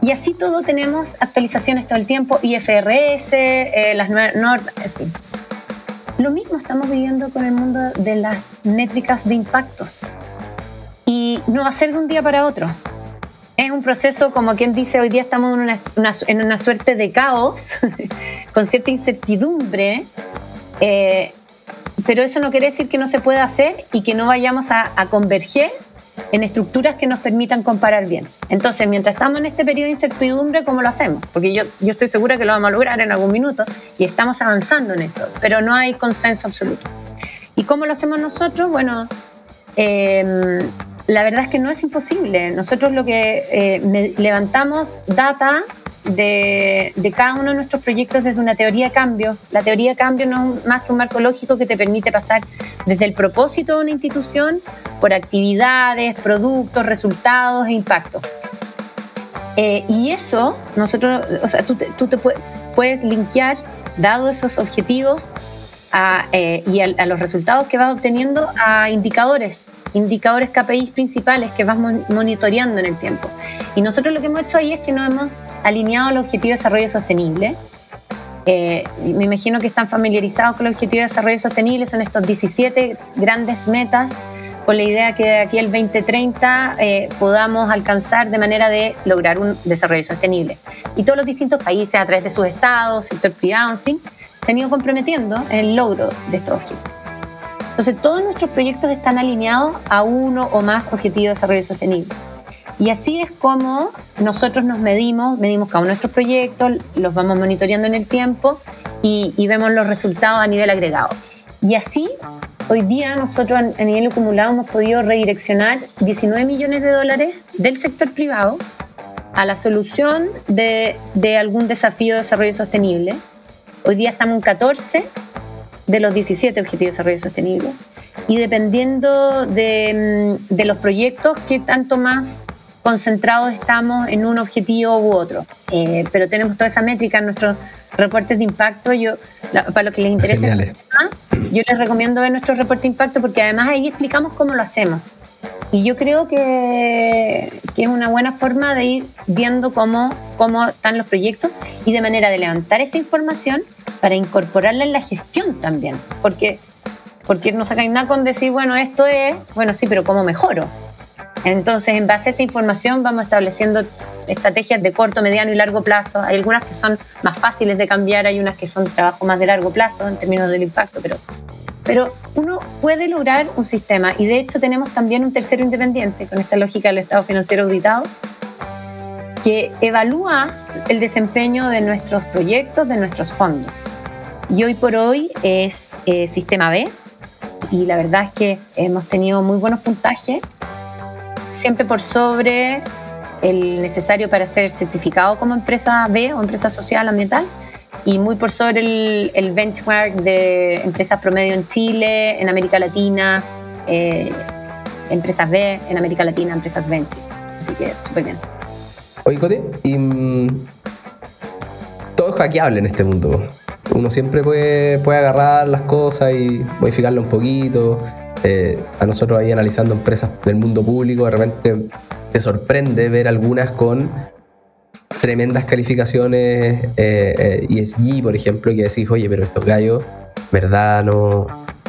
y así todo tenemos actualizaciones todo el tiempo, IFRS, eh, las normas, en fin. Lo mismo estamos viviendo con el mundo de las métricas de impacto. Y no va a ser de un día para otro. Es un proceso, como quien dice, hoy día estamos en una, en una suerte de caos, con cierta incertidumbre. Eh, pero eso no quiere decir que no se pueda hacer y que no vayamos a, converger en estructuras que nos permitan comparar bien. Entonces, mientras estamos en este periodo de incertidumbre, ¿cómo lo hacemos? Porque yo, yo estoy segura que lo vamos a lograr en algún minuto y estamos avanzando en eso, pero no hay consenso absoluto. ¿Y cómo lo hacemos nosotros? Bueno, em, la verdad es que no es imposible. Nosotros lo que eh, levantamos data de, cada uno de nuestros proyectos desde una teoría de cambio. La teoría de cambio no es más que un marco lógico que te permite pasar desde el propósito de una institución por actividades, productos, resultados e impacto. Eh, y eso, nosotros, o sea, tú te, puedes linkear, dado esos objetivos eh, y a, los resultados que vas obteniendo, a indicadores, indicadores KPIs principales que vas monitoreando en el tiempo. Y nosotros lo que hemos hecho ahí es que nos hemos alineado al Objetivo de Desarrollo Sostenible. Eh, me imagino que están familiarizados con el Objetivo de Desarrollo Sostenible, son estos 17 grandes metas con la idea que de aquí al 2030 eh, podamos alcanzar de manera de lograr un desarrollo sostenible. Y todos los distintos países, a través de sus estados, sector privado, en fin, se han ido comprometiendo en el logro de estos objetivos. Entonces, todos nuestros proyectos están alineados a uno o más objetivos de desarrollo sostenible. Y así es como nosotros nos medimos, medimos cada uno de nuestros proyectos, los vamos monitoreando en el tiempo y, vemos los resultados a nivel agregado. Y así, hoy día nosotros a nivel acumulado hemos podido redireccionar 19 millones de dólares del sector privado a la solución de, de algún desafío de desarrollo sostenible. Hoy día estamos en 14 de los 17 objetivos de desarrollo sostenible. Y dependiendo de, mm, de los proyectos, qué tanto más concentrados estamos en un objetivo u otro. Eh, pero tenemos toda esa métrica en nuestros reportes de impacto. Yo, para los que les interesa, yo les recomiendo ver nuestro reporte de impacto porque además ahí explicamos cómo lo hacemos. Y yo creo que, que, es una buena forma de ir viendo cómo, cómo están los proyectos y de manera de levantar esa información para incorporarla en la gestión también. Porque, porque no sacan nada con decir, bueno, esto es, bueno, sí, pero ¿cómo mejoro? Entonces, en base a esa información vamos estableciendo estrategias de corto, mediano y largo plazo. Hay algunas que son más fáciles de cambiar, hay unas que son trabajo más de largo plazo en términos del impacto, pero, pero uno puede lograr un sistema y de hecho tenemos también un tercero independiente con esta lógica del Estado financiero auditado que evalúa el desempeño de nuestros proyectos, de nuestros fondos. Y hoy por hoy es eh, Sistema B y la verdad es que hemos tenido muy buenos puntajes siempre por sobre el necesario para ser certificado como empresa B o empresa social ambiental y muy por sobre el, benchmark de empresas promedio en Chile, en América Latina, eh, empresas B, en América Latina, empresas 20. Así que súper bien. Oye, Cote, mm, todo es hackeable en este mundo. Uno siempre puede, puede agarrar las cosas y modificarlo un poquito. Eh, a nosotros ahí analizando empresas del mundo público, de repente te sorprende ver algunas con tremendas calificaciones eh, ESG, por ejemplo, que decís, oye, pero estos gallos, verdad, no,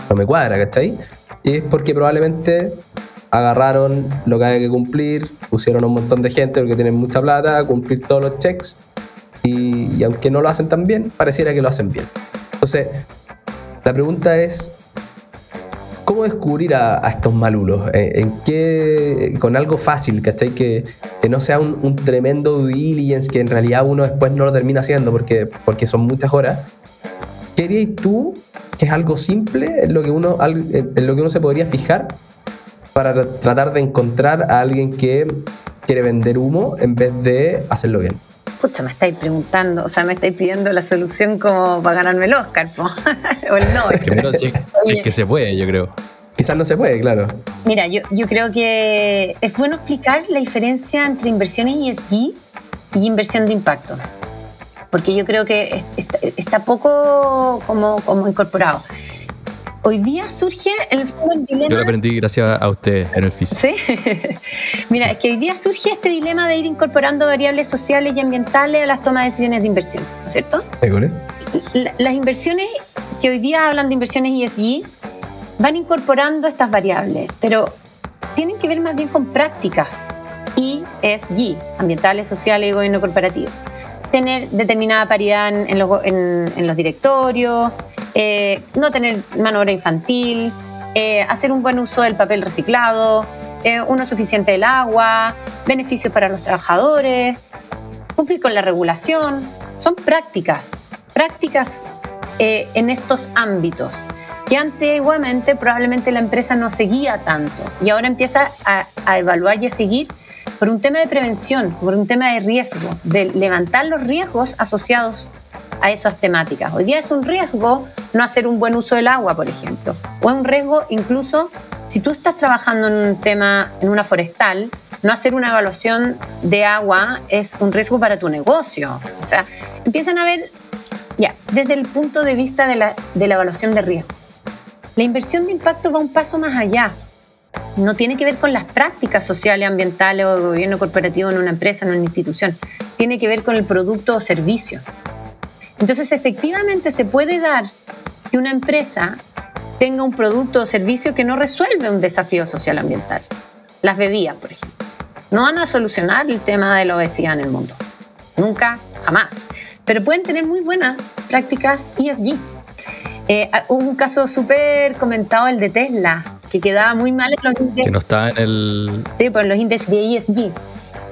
no me cuadra, ¿cachai? Y es porque probablemente agarraron lo que hay que cumplir, pusieron a un montón de gente porque tienen mucha plata, cumplir todos los checks y, aunque no lo hacen tan bien, pareciera que lo hacen bien. Entonces, la pregunta es, ¿cómo descubrir a, estos malulos? ¿En, ¿En, qué, con algo fácil, ¿cachai? Que, que no sea un, tremendo due diligence que en realidad uno después no lo termina haciendo porque, porque son muchas horas. ¿Qué dirías tú que es algo simple en lo que uno, en lo que uno se podría fijar para tratar de encontrar a alguien que quiere vender humo en vez de hacerlo bien? Pucha, me estáis preguntando, o sea, me estáis pidiendo la solución como para ganarme el Oscar, o el Nobel. Primero sí que se puede, yo creo. Quizás no se puede, claro. Mira, yo, yo creo que es bueno explicar la diferencia entre inversiones ESG y inversión de impacto, porque yo creo que está, poco como, como incorporado hoy día surge en el fondo el dilema. Yo lo aprendí gracias a usted en el FIS. Sí. Mira, es que hoy día surge este dilema de ir incorporando variables sociales y ambientales a las tomas de decisiones de inversión, ¿no es cierto? las inversiones que hoy día hablan de inversiones ESG van incorporando estas variables, pero tienen que ver más bien con prácticas ESG, ambientales, sociales y gobierno corporativo. Tener determinada paridad en los, en los directorios, eh, no tener mano obra infantil, eh, hacer un buen uso del papel reciclado, eh, uno suficiente del agua, beneficios para los trabajadores, cumplir con la regulación. Son prácticas, prácticas en estos ámbitos que antiguamente probablemente la empresa no seguía tanto y ahora empieza a, evaluar y a seguir por un tema de prevención, por un tema de riesgo, de levantar los riesgos asociados a esas temáticas. Hoy día es un riesgo no hacer un buen uso del agua, por ejemplo, o es un riesgo incluso si tú estás trabajando en un tema, en una forestal, no hacer una evaluación de agua es un riesgo para tu negocio. O sea, empiezan a ver, ya, desde el punto de vista de la, de la evaluación de riesgo. La inversión de impacto va un paso más allá. No tiene que ver con las prácticas sociales, ambientales o de gobierno corporativo en una empresa, en una institución. Tiene que ver con el producto o servicio. Entonces, efectivamente se puede dar que una empresa tenga un producto o servicio que no resuelve un desafío social ambiental. Las bebidas, por ejemplo. No van a solucionar el tema de la obesidad en el mundo. Nunca, jamás. Pero pueden tener muy buenas prácticas ESG. Eh, hubo un caso súper comentado, el de Tesla, que quedaba muy mal en los índices. Que no está en el. Sí, pues en los índices de ESG.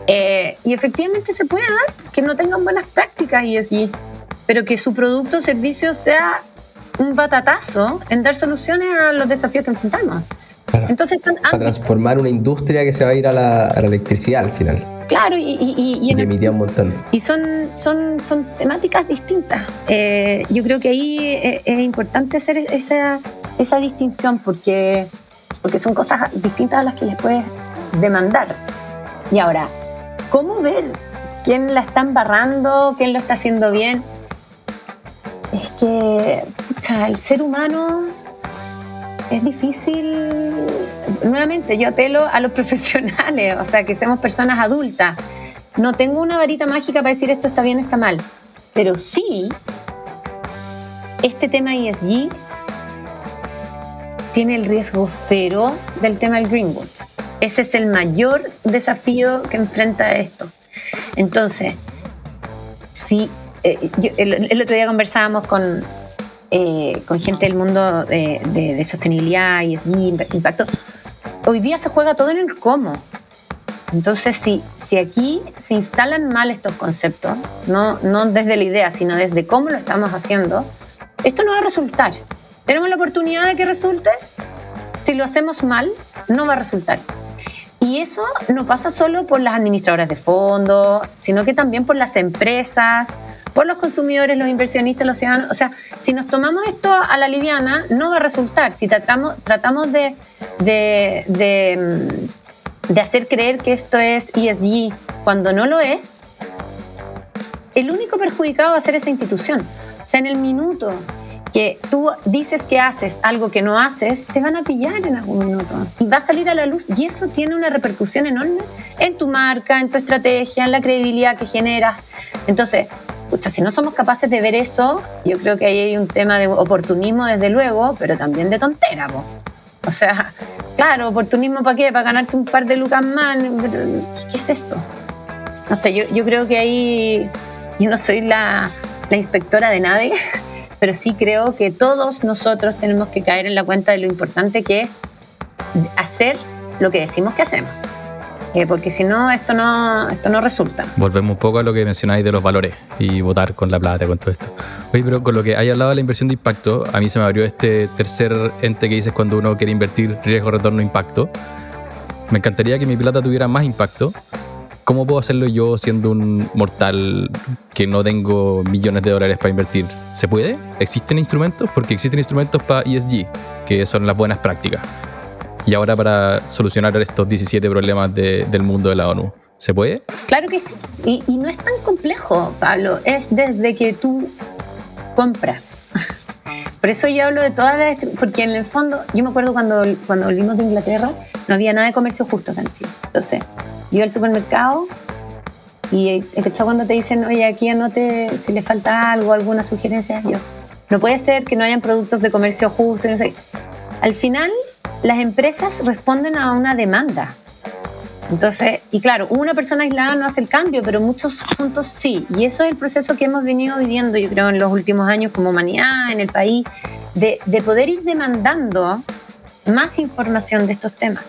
Eh, y efectivamente se puede dar que no tengan buenas prácticas ESG pero que su producto o servicio sea un batatazo en dar soluciones a los desafíos que enfrentamos. Entonces son para transformar una industria que se va a ir a la, electricidad al final. Claro, y, y, y, emitía un montón. Y son, son, son temáticas distintas. Eh, yo creo que ahí es, es, importante hacer esa, esa distinción porque, porque son cosas distintas a las que les puedes demandar. Y ahora, ¿cómo ver quién la está embarrando, quién lo está haciendo bien? Que el ser humano es difícil. Nuevamente, yo apelo a los profesionales, o sea, que seamos personas adultas. No tengo una varita mágica para decir esto está bien, está mal, pero sí, este tema ESG tiene el riesgo cero del tema del Greenwood. Ese es el mayor desafío que enfrenta esto. Entonces, si eh, el, otro día conversábamos con, eh, con gente del mundo de, sostenibilidad y impacto. Hoy día se juega todo en el cómo. Entonces, si, si aquí se instalan mal estos conceptos, no, no desde la idea, sino desde cómo lo estamos haciendo, esto no va a resultar. Tenemos la oportunidad de que resulte. Si lo hacemos mal, no va a resultar. Y eso no pasa solo por las administradoras de fondos, sino que también por las empresas, por los consumidores, los inversionistas, los ciudadanos. O sea, si nos tomamos esto a la liviana, no va a resultar. Si tratamos, tratamos de, de, de, hacer creer que esto es ESG cuando no lo es, el único perjudicado va a ser esa institución. O sea, en el minuto que tú dices que haces algo que no haces, te van a pillar en algún minuto y va a salir a la luz y eso tiene una repercusión enorme en tu marca, en tu estrategia, en la credibilidad que generas. Entonces, si no somos capaces de ver eso, yo creo que ahí hay un tema de oportunismo, desde luego, pero también de tontera. O sea, claro, oportunismo para qué, para ganarte un par de lucas más. ¿Qué es eso? No sé, yo, yo creo que ahí yo no soy la, la inspectora de nadie, pero sí creo que todos nosotros tenemos que caer en la cuenta de lo importante que es hacer lo que decimos que hacemos. Eh, porque si no esto, no, esto no resulta. Volvemos un poco a lo que mencionáis de los valores y votar con la plata, con todo esto. Oye, pero con lo que hay hablado de la inversión de impacto, a mí se me abrió este tercer ente que dices cuando uno quiere invertir riesgo, retorno, impacto. Me encantaría que mi plata tuviera más impacto. ¿Cómo puedo hacerlo yo siendo un mortal que no tengo millones de dólares para invertir? ¿Se puede? ¿Existen instrumentos? Porque existen instrumentos para ESG, que son las buenas prácticas y ahora para solucionar estos 17 problemas del mundo de la ONU. ¿Se puede? Claro que sí. Y, no es tan complejo, Pablo. Es desde que tú compras. Por eso yo hablo de todas las... Porque en el fondo, yo me acuerdo cuando, cuando volvimos de Inglaterra, no había nada de comercio justo acá en Entonces, yo al supermercado y es cuando te dicen, oye, aquí anote si le falta algo, alguna sugerencia. Yo, no puede ser que no hayan productos de comercio justo y no sé. Al final, las empresas responden a una demanda. Entonces, y claro, una persona aislada no hace el cambio, pero muchos juntos sí. Y eso es el proceso que hemos venido viviendo, yo creo, en los últimos años como humanidad, en el país, de, de poder ir demandando más información de estos temas.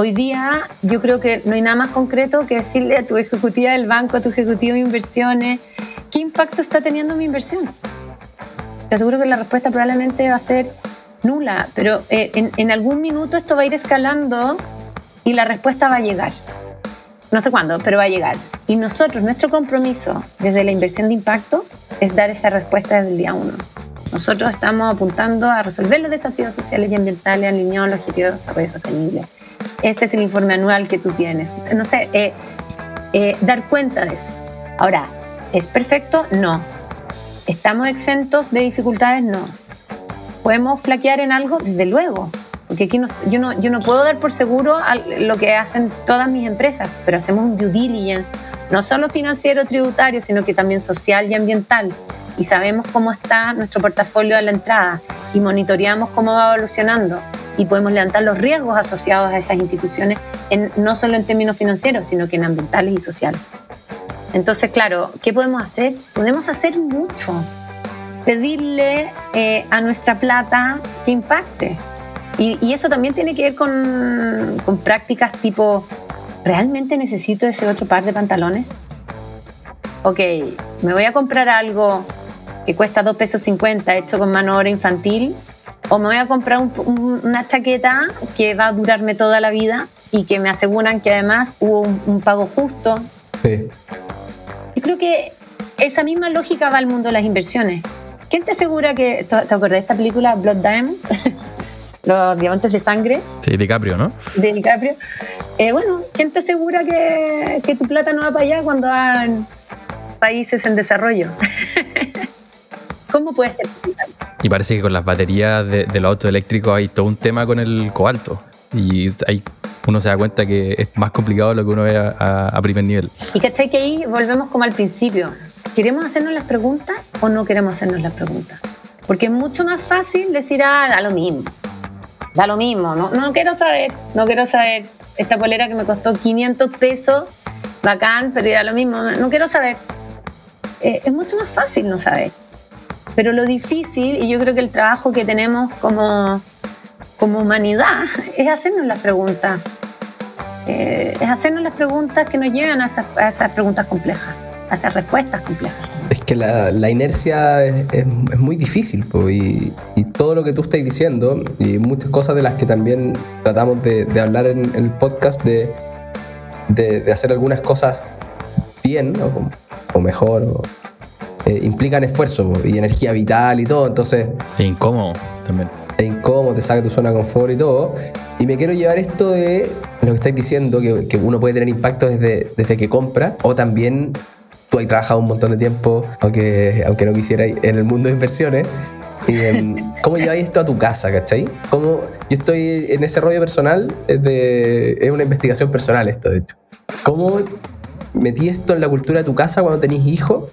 Hoy día yo creo que no hay nada más concreto que decirle a tu ejecutiva del banco, a tu ejecutivo de inversiones, ¿qué impacto está teniendo mi inversión? Te aseguro que la respuesta probablemente va a ser nula, pero eh, en, algún minuto esto va a ir escalando y la respuesta va a llegar. No sé cuándo, pero va a llegar. Y nosotros, nuestro compromiso desde la inversión de impacto es dar esa respuesta desde el día uno. Nosotros estamos apuntando a resolver los desafíos sociales y ambientales alineados a los objetivos de desarrollo sostenible. Este es el informe anual que tú tienes. No sé, eh, eh, dar cuenta de eso. Ahora, ¿es perfecto? No. ¿Estamos exentos de dificultades? No ¿Podemos flaquear en algo? Desde luego. Porque aquí yo, no, yo no puedo dar por seguro lo que hacen todas mis empresas, pero hacemos un due diligence, no solo financiero, tributario, sino que también social y ambiental. Y sabemos cómo está nuestro portafolio a la entrada y monitoreamos cómo va evolucionando y podemos levantar los riesgos asociados a esas instituciones, en, no solo en términos financieros, sino que en ambientales y sociales. Entonces, claro, ¿qué podemos hacer? Podemos hacer mucho pedirle eh, a nuestra plata que impacte. Y, eso también tiene que ver con, con, prácticas tipo, ¿realmente necesito ese otro par de pantalones? Ok, me voy a comprar algo que cuesta 2 pesos 50 hecho con mano obra infantil o me voy a comprar una chaqueta que va a durarme toda la vida y que me aseguran que además hubo un, pago justo. Sí. Yo creo que esa misma lógica va al mundo de las inversiones. ¿Quién te asegura que. ¿Te acuerdas de esta película Blood Diamonds? Los diamantes de sangre. Sí, DiCaprio, ¿no? De DiCaprio. Eh, bueno, ¿quién te asegura que, que, tu plata no va para allá cuando van países en desarrollo? ¿Cómo puede ser? Y parece que con las baterías de, de los autos eléctricos hay todo un tema con el cobalto. Y hay uno se da cuenta que es más complicado de lo que uno ve a, a, primer nivel. Y que que ahí volvemos como al principio. ¿Queremos hacernos las preguntas o no queremos hacernos las preguntas? Porque es mucho más fácil decir, ah, da lo mismo. Da lo mismo, no, no quiero saber, no quiero saber. Esta polera que me costó 500 pesos, bacán, pero da lo mismo, no quiero saber. Eh, es mucho más fácil no saber. Pero lo difícil, y yo creo que el trabajo que tenemos como, como humanidad, es hacernos las preguntas. Eh, es hacernos las preguntas que nos llevan a esas preguntas complejas hacer respuestas complejas. Es que la, inercia es, muy difícil y, todo lo que tú estás diciendo y muchas cosas de las que también tratamos de, hablar en, el podcast de, de, hacer algunas cosas bien o, mejor eh, implican esfuerzo y energía vital y todo, entonces... E incómodo también. E incómodo, te saca tu zona de confort y todo. Y me quiero llevar esto de lo que estáis diciendo, que, que uno puede tener impacto desde, desde que compra o también tú has trabajado un montón de tiempo, aunque, aunque no quisiera en el mundo de inversiones. Em, ¿Cómo lleváis esto a tu casa, cachai? ¿Cómo, yo estoy en ese rollo personal, es, de, es una investigación personal esto, de hecho. ¿Cómo metí esto en la cultura de tu casa cuando tenéis hijos?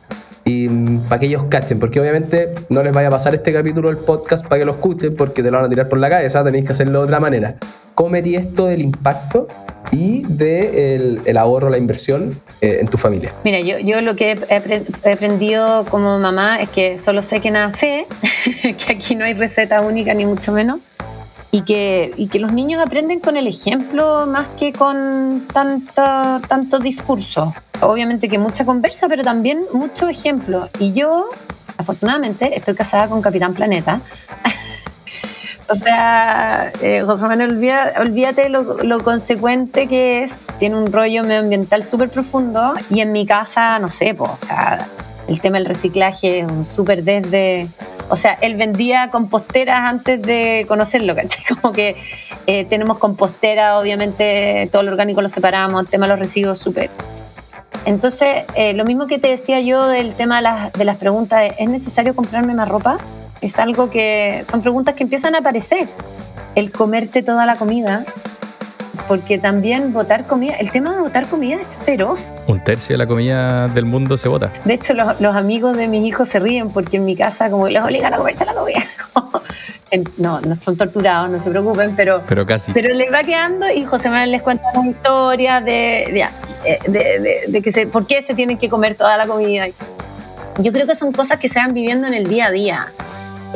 Y para que ellos cachen, porque obviamente no les vaya a pasar este capítulo del podcast para que lo escuchen, porque te lo van a tirar por la cabeza, tenéis que hacerlo de otra manera. ¿Cómo metí esto del impacto y del de ahorro, la inversión eh, en tu familia? Mira, yo, yo lo que he, aprendido como mamá es que solo sé que nada sé, que aquí no hay receta única ni mucho menos. Y que, y que los niños aprenden con el ejemplo más que con tanta, tanto discurso obviamente que mucha conversa, pero también mucho ejemplo. Y yo, afortunadamente, estoy casada con Capitán Planeta. o sea, eh, José Manuel, olvídate lo, lo, consecuente que es. Tiene un rollo medioambiental súper profundo. Y en mi casa, no sé, pues, o sea, el tema del reciclaje es súper desde. O sea, él vendía composteras antes de conocerlo, ¿cachai? Como que eh, tenemos compostera, obviamente todo lo orgánico lo separamos, el tema de los residuos súper entonces, eh, lo mismo que te decía yo del tema de las, preguntas, ¿es necesario comprarme más ropa? Es algo que son preguntas que empiezan a aparecer. El comerte toda la comida, porque también votar comida, el tema de votar comida es feroz. Un tercio de la comida del mundo se vota. De hecho, los, amigos de mis hijos se ríen porque en mi casa como les obligan a comerse la comida. no, no son torturados, no se preocupen, pero, pero casi. Pero les va quedando y José Manuel les cuenta una historia de, de, de, que se, por qué se tienen que comer toda la comida. Yo creo que son cosas que se van viviendo en el día a día.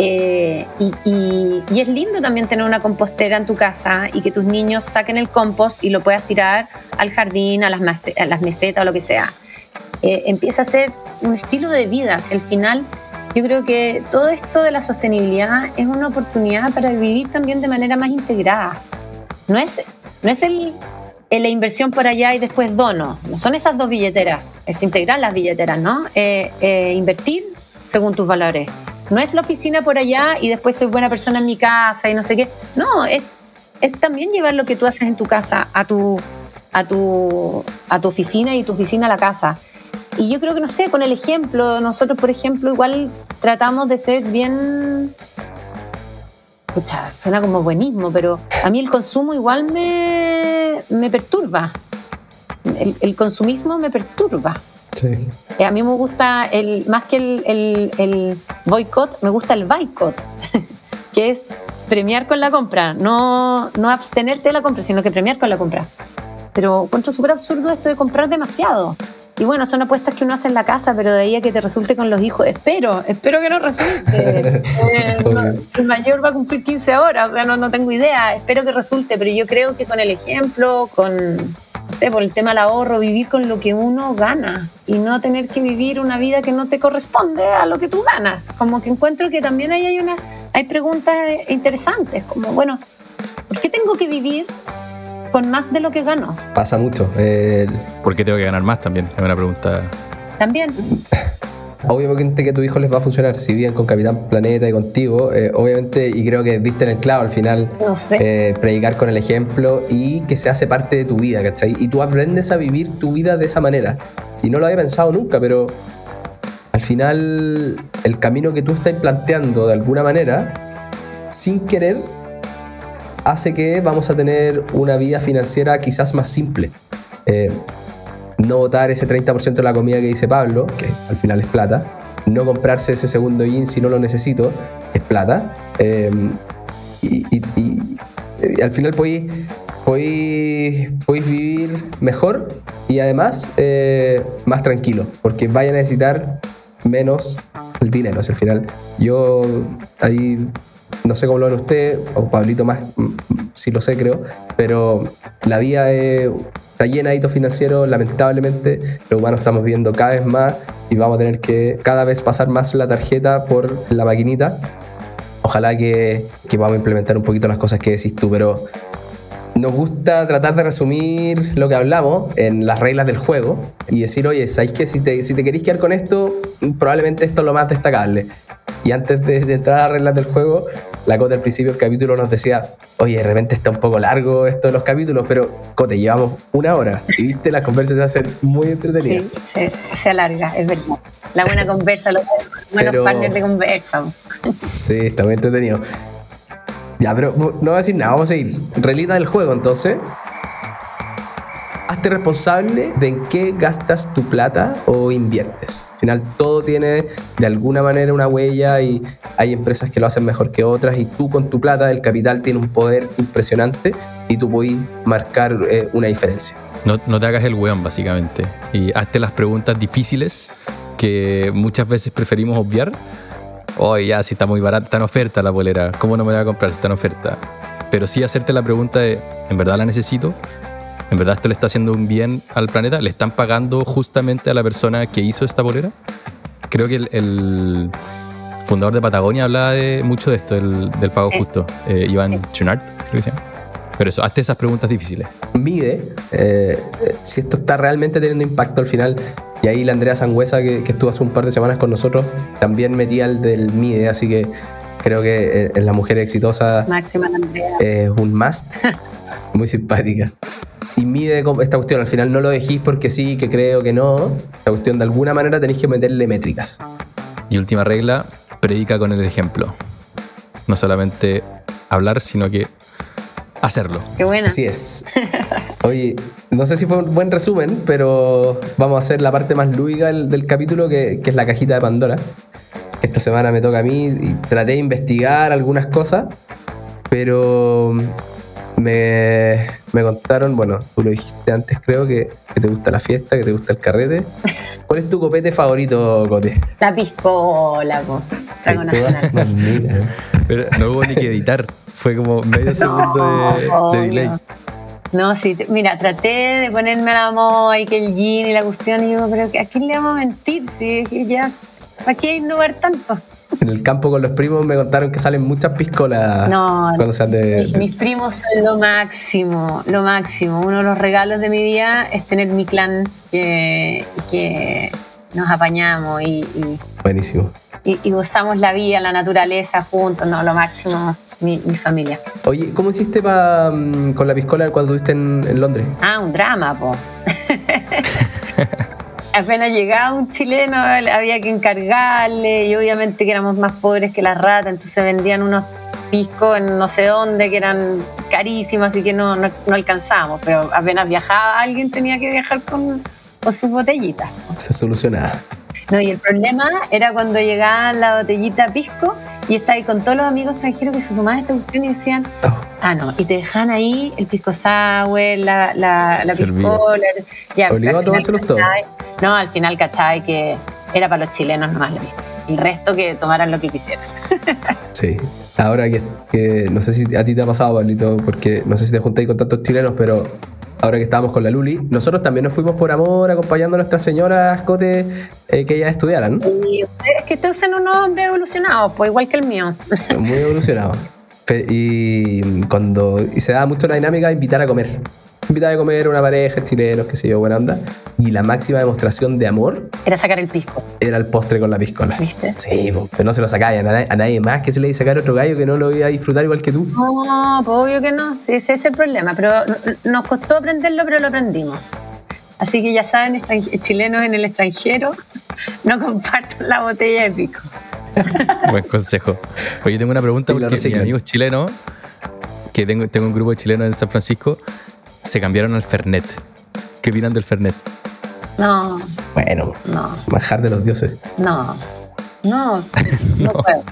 Eh, y, y, es lindo también tener una compostera en tu casa y que tus niños saquen el compost y lo puedas tirar al jardín, a las, a las mesetas o lo que sea. Eh, empieza a ser un estilo de vida. Si al final yo creo que todo esto de la sostenibilidad es una oportunidad para vivir también de manera más integrada. No es, no es el, la inversión por allá y después dono. No son esas dos billeteras. Es integrar las billeteras, ¿no? Eh, eh, invertir según tus valores. No es la oficina por allá y después soy buena persona en mi casa y no sé qué. No, es, es también llevar lo que tú haces en tu casa a tu, a tu, a tu oficina y tu oficina a la casa. Y yo creo que, no sé, con el ejemplo, nosotros, por ejemplo, igual tratamos de ser bien... Escucha, suena como buenismo, pero a mí el consumo igual me, me perturba. El, consumismo me perturba. Sí. Eh, a mí me gusta, el, más que el, el, el boicot, me gusta el boicot, que es premiar con la compra, no, no abstenerte de la compra, sino que premiar con la compra. Pero encuentro súper absurdo esto de comprar demasiado. Y bueno, son apuestas que uno hace en la casa, pero de ahí a que te resulte con los hijos, espero, espero que no resulte. Eh, el mayor va a cumplir 15 horas, o sea, no, no tengo idea, espero que resulte, pero yo creo que con el ejemplo, con, no sé, por el tema del ahorro, vivir con lo que uno gana y no tener que vivir una vida que no te corresponde a lo que tú ganas. Como que encuentro que también ahí hay, una, hay preguntas interesantes, como, bueno, ¿por qué tengo que vivir con más de lo que gano. Pasa mucho. Eh, ¿Por qué tengo que ganar más también? Es una pregunta. También. Obviamente que a tu hijo les va a funcionar si viven con Capitán Planeta y contigo, eh, obviamente, y creo que viste en el clavo al final, no sé. eh, predicar con el ejemplo y que se hace parte de tu vida, ¿cachai? Y tú aprendes a vivir tu vida de esa manera. Y no lo había pensado nunca, pero al final el camino que tú estás planteando de alguna manera, sin querer, hace que vamos a tener una vida financiera quizás más simple. Eh, no votar ese 30% de la comida que dice Pablo, que al final es plata. No comprarse ese segundo jean si no lo necesito, es plata. Eh, y, al final podéis, podéis, vivir mejor y además eh, más tranquilo, porque vaya a necesitar menos el dinero. al final, yo ahí no sé cómo lo ven ustedes, o Pablito más, sí lo sé creo, pero la vida está llena de hitos financieros, lamentablemente los humanos estamos viendo cada vez más y vamos a tener que cada vez pasar más la tarjeta por la maquinita. Ojalá que, que podamos implementar un poquito las cosas que decís tú, pero nos gusta tratar de resumir lo que hablamos en las reglas del juego y decir, oye, ¿sabéis que si te, si te queréis quedar con esto, probablemente esto es lo más destacable? Y antes de, entrar a las reglas del juego, la Cote al principio del capítulo nos decía, oye, de repente está un poco largo esto de los capítulos, pero Cote, llevamos una hora y viste, las conversaciones se hacen muy entretenidas. Sí, se, alarga, es verdad. La buena conversa, los buenos partners de conversa. Sí, está muy entretenido. Ya, pero no voy a decir nada, vamos a seguir. Relita del juego, entonces. Hazte responsable de en qué gastas tu plata o inviertes. Al final todo tiene de alguna manera una huella y hay empresas que lo hacen mejor que otras y tú con tu plata, el capital tiene un poder impresionante y tú podés marcar eh, una diferencia. No, no te hagas el weón, básicamente. Y hazte las preguntas difíciles que muchas veces preferimos obviar. Oye, ya, si está muy barata, está en oferta la bolera, ¿cómo no me la voy a comprar si está en oferta? Pero sí hacerte la pregunta de, ¿en verdad la necesito? ¿En verdad esto le está haciendo un bien al planeta? ¿Le están pagando justamente a la persona que hizo esta bolera? Creo que el, el fundador de Patagonia hablaba de, mucho de esto, el, del pago Sí. justo. Eh, Iván Chunart, creo que se llama. Pero eso, hazte esas preguntas difíciles. mide eh, eh, si esto está realmente teniendo impacto al final. Y ahí la Andrea Sangüesa, que, que estuvo hace un par de semanas con nosotros, también metía el del MIDE, así que creo que eh, en la mujer exitosa Máxima Andrea. es un must. Muy simpática. Y mide esta cuestión, al final no lo dejís porque sí, que creo que no. Esta cuestión de alguna manera tenéis que meterle métricas. Y última regla, predica con el ejemplo. No solamente hablar, sino que hacerlo. Qué buena. Así es. Oye, no sé si fue un buen resumen, pero vamos a hacer la parte más lúdica del, del capítulo, que, que es la cajita de Pandora. Esta semana me toca a mí y traté de investigar algunas cosas, pero me, me contaron, bueno, tú lo dijiste antes creo, que, que te gusta la fiesta, que te gusta el carrete. ¿Cuál es tu copete favorito, Cote? La piscola, po. Todas. Pero no hubo ni que editar. Fue como medio segundo de, delay. No, sí, mira, traté de ponerme a la moda y que el jean y la cuestión, y digo, pero ¿a quién le vamos a mentir? Si es que ya, ¿para qué innovar tanto? En el campo con los primos me contaron que salen muchas piscolas No, cuando se de, mis, mis primos son lo máximo, lo máximo. Uno de los regalos de mi vida es tener mi clan que, que nos apañamos y, y- Buenísimo. y- y gozamos la vida, la naturaleza juntos, no, lo máximo, mi, mi familia. Oye, ¿cómo hiciste pa, mm, con la piscola cuando estuviste en, en Londres? Ah, un drama, po. Apenas llegaba un chileno, había que encargarle, y obviamente que éramos más pobres que las ratas, entonces vendían unos piscos en no sé dónde que eran carísimos, así que no, no, no alcanzábamos, pero apenas viajaba alguien tenía que viajar con, con sus botellitas. Se solucionaba. No, y el problema era cuando llegaba la botellita pisco y estaba ahí con todos los amigos extranjeros que se tomaban esta cuestión y decían, Oh, Ah, no, y te dejan ahí el pisco sour, la, la, la piscola. Ya, Obligado a tomárselos todos. No, al final, ¿cachai? Que era para los chilenos nomás la pisco. El resto que tomaran lo que quisieran. sí. Ahora que, que no sé si a ti te ha pasado, Pablito, porque no sé si te juntáis con tantos chilenos, pero ahora que estábamos con la Luli, nosotros también nos fuimos por amor acompañando a nuestras señoras Cote eh, que ellas estudiaran. Y es que ustedes son unos hombres evolucionados, pues igual que el mío. Muy evolucionado. Y cuando y se daba mucho la dinámica de invitar a comer. Invitar a comer una pareja, chilenos, qué sé yo, buena onda. Y la máxima demostración de amor Era sacar el pisco, era el postre con la piscola. ¿viste? Sí, po, pero no se lo sacáis a nadie, a nadie más que se le dice sacar otro gallo que no lo iba a disfrutar igual que tú. No, pues obvio que no, sí, ese es el problema, pero nos costó aprenderlo, pero lo aprendimos. Así que ya saben, chilenos en el extranjero, no compartan la botella de pico. Buen consejo. Oye, tengo una pregunta porque mis amigos chilenos, que tengo, tengo un grupo de chilenos en San Francisco, se cambiaron al Fernet. ¿Qué opinan del Fernet? No, Bueno, no, manjar de los dioses. no, no, no puedo.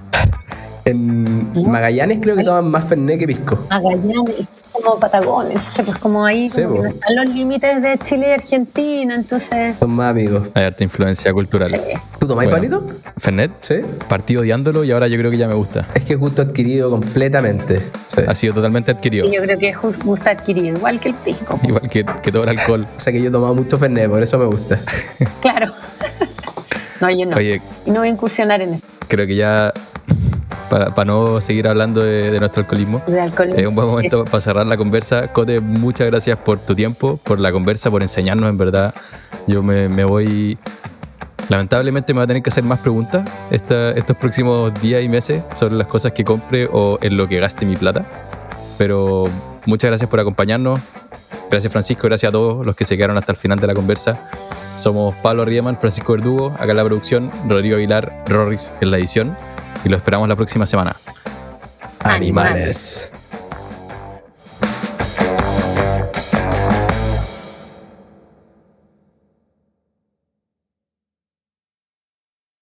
En Magallanes creo que toman más Fernet que pisco. Magallanes, es como Patagones, pues como ahí Sí, como que no están los límites de Chile y Argentina, entonces... Son más amigos. Hay harta influencia cultural. sí. ¿Tú tomáis Bueno. palito? Fernet, Sí. partí odiándolo y ahora yo creo que ya me gusta. Es que es gusto adquirido completamente. Sí. Ha sido totalmente adquirido. Y yo creo que es gusto adquirido, igual que el pisco. Igual que, que todo el alcohol. O sea que yo he tomado mucho Fernet, por eso me gusta. Claro. No, yo no. Oye, Y no voy a incursionar en esto creo que ya, para, para no seguir hablando de, de nuestro alcoholismo, de alcohol. es un buen momento para cerrar la conversa. Cote, muchas gracias por tu tiempo, por la conversa, por enseñarnos, en verdad. Yo me, me voy... Lamentablemente me voy a tener que hacer más preguntas esta- estos próximos días y meses sobre las cosas que compre o en lo que gaste mi plata. Pero muchas gracias por acompañarnos. Gracias Francisco, gracias a todos los que se quedaron hasta el final de la conversa. Somos Pablo Riemann, Francisco Verdugo, acá en la producción, Rodrigo Aguilar, Rorris en la edición y lo esperamos la próxima semana. Animales.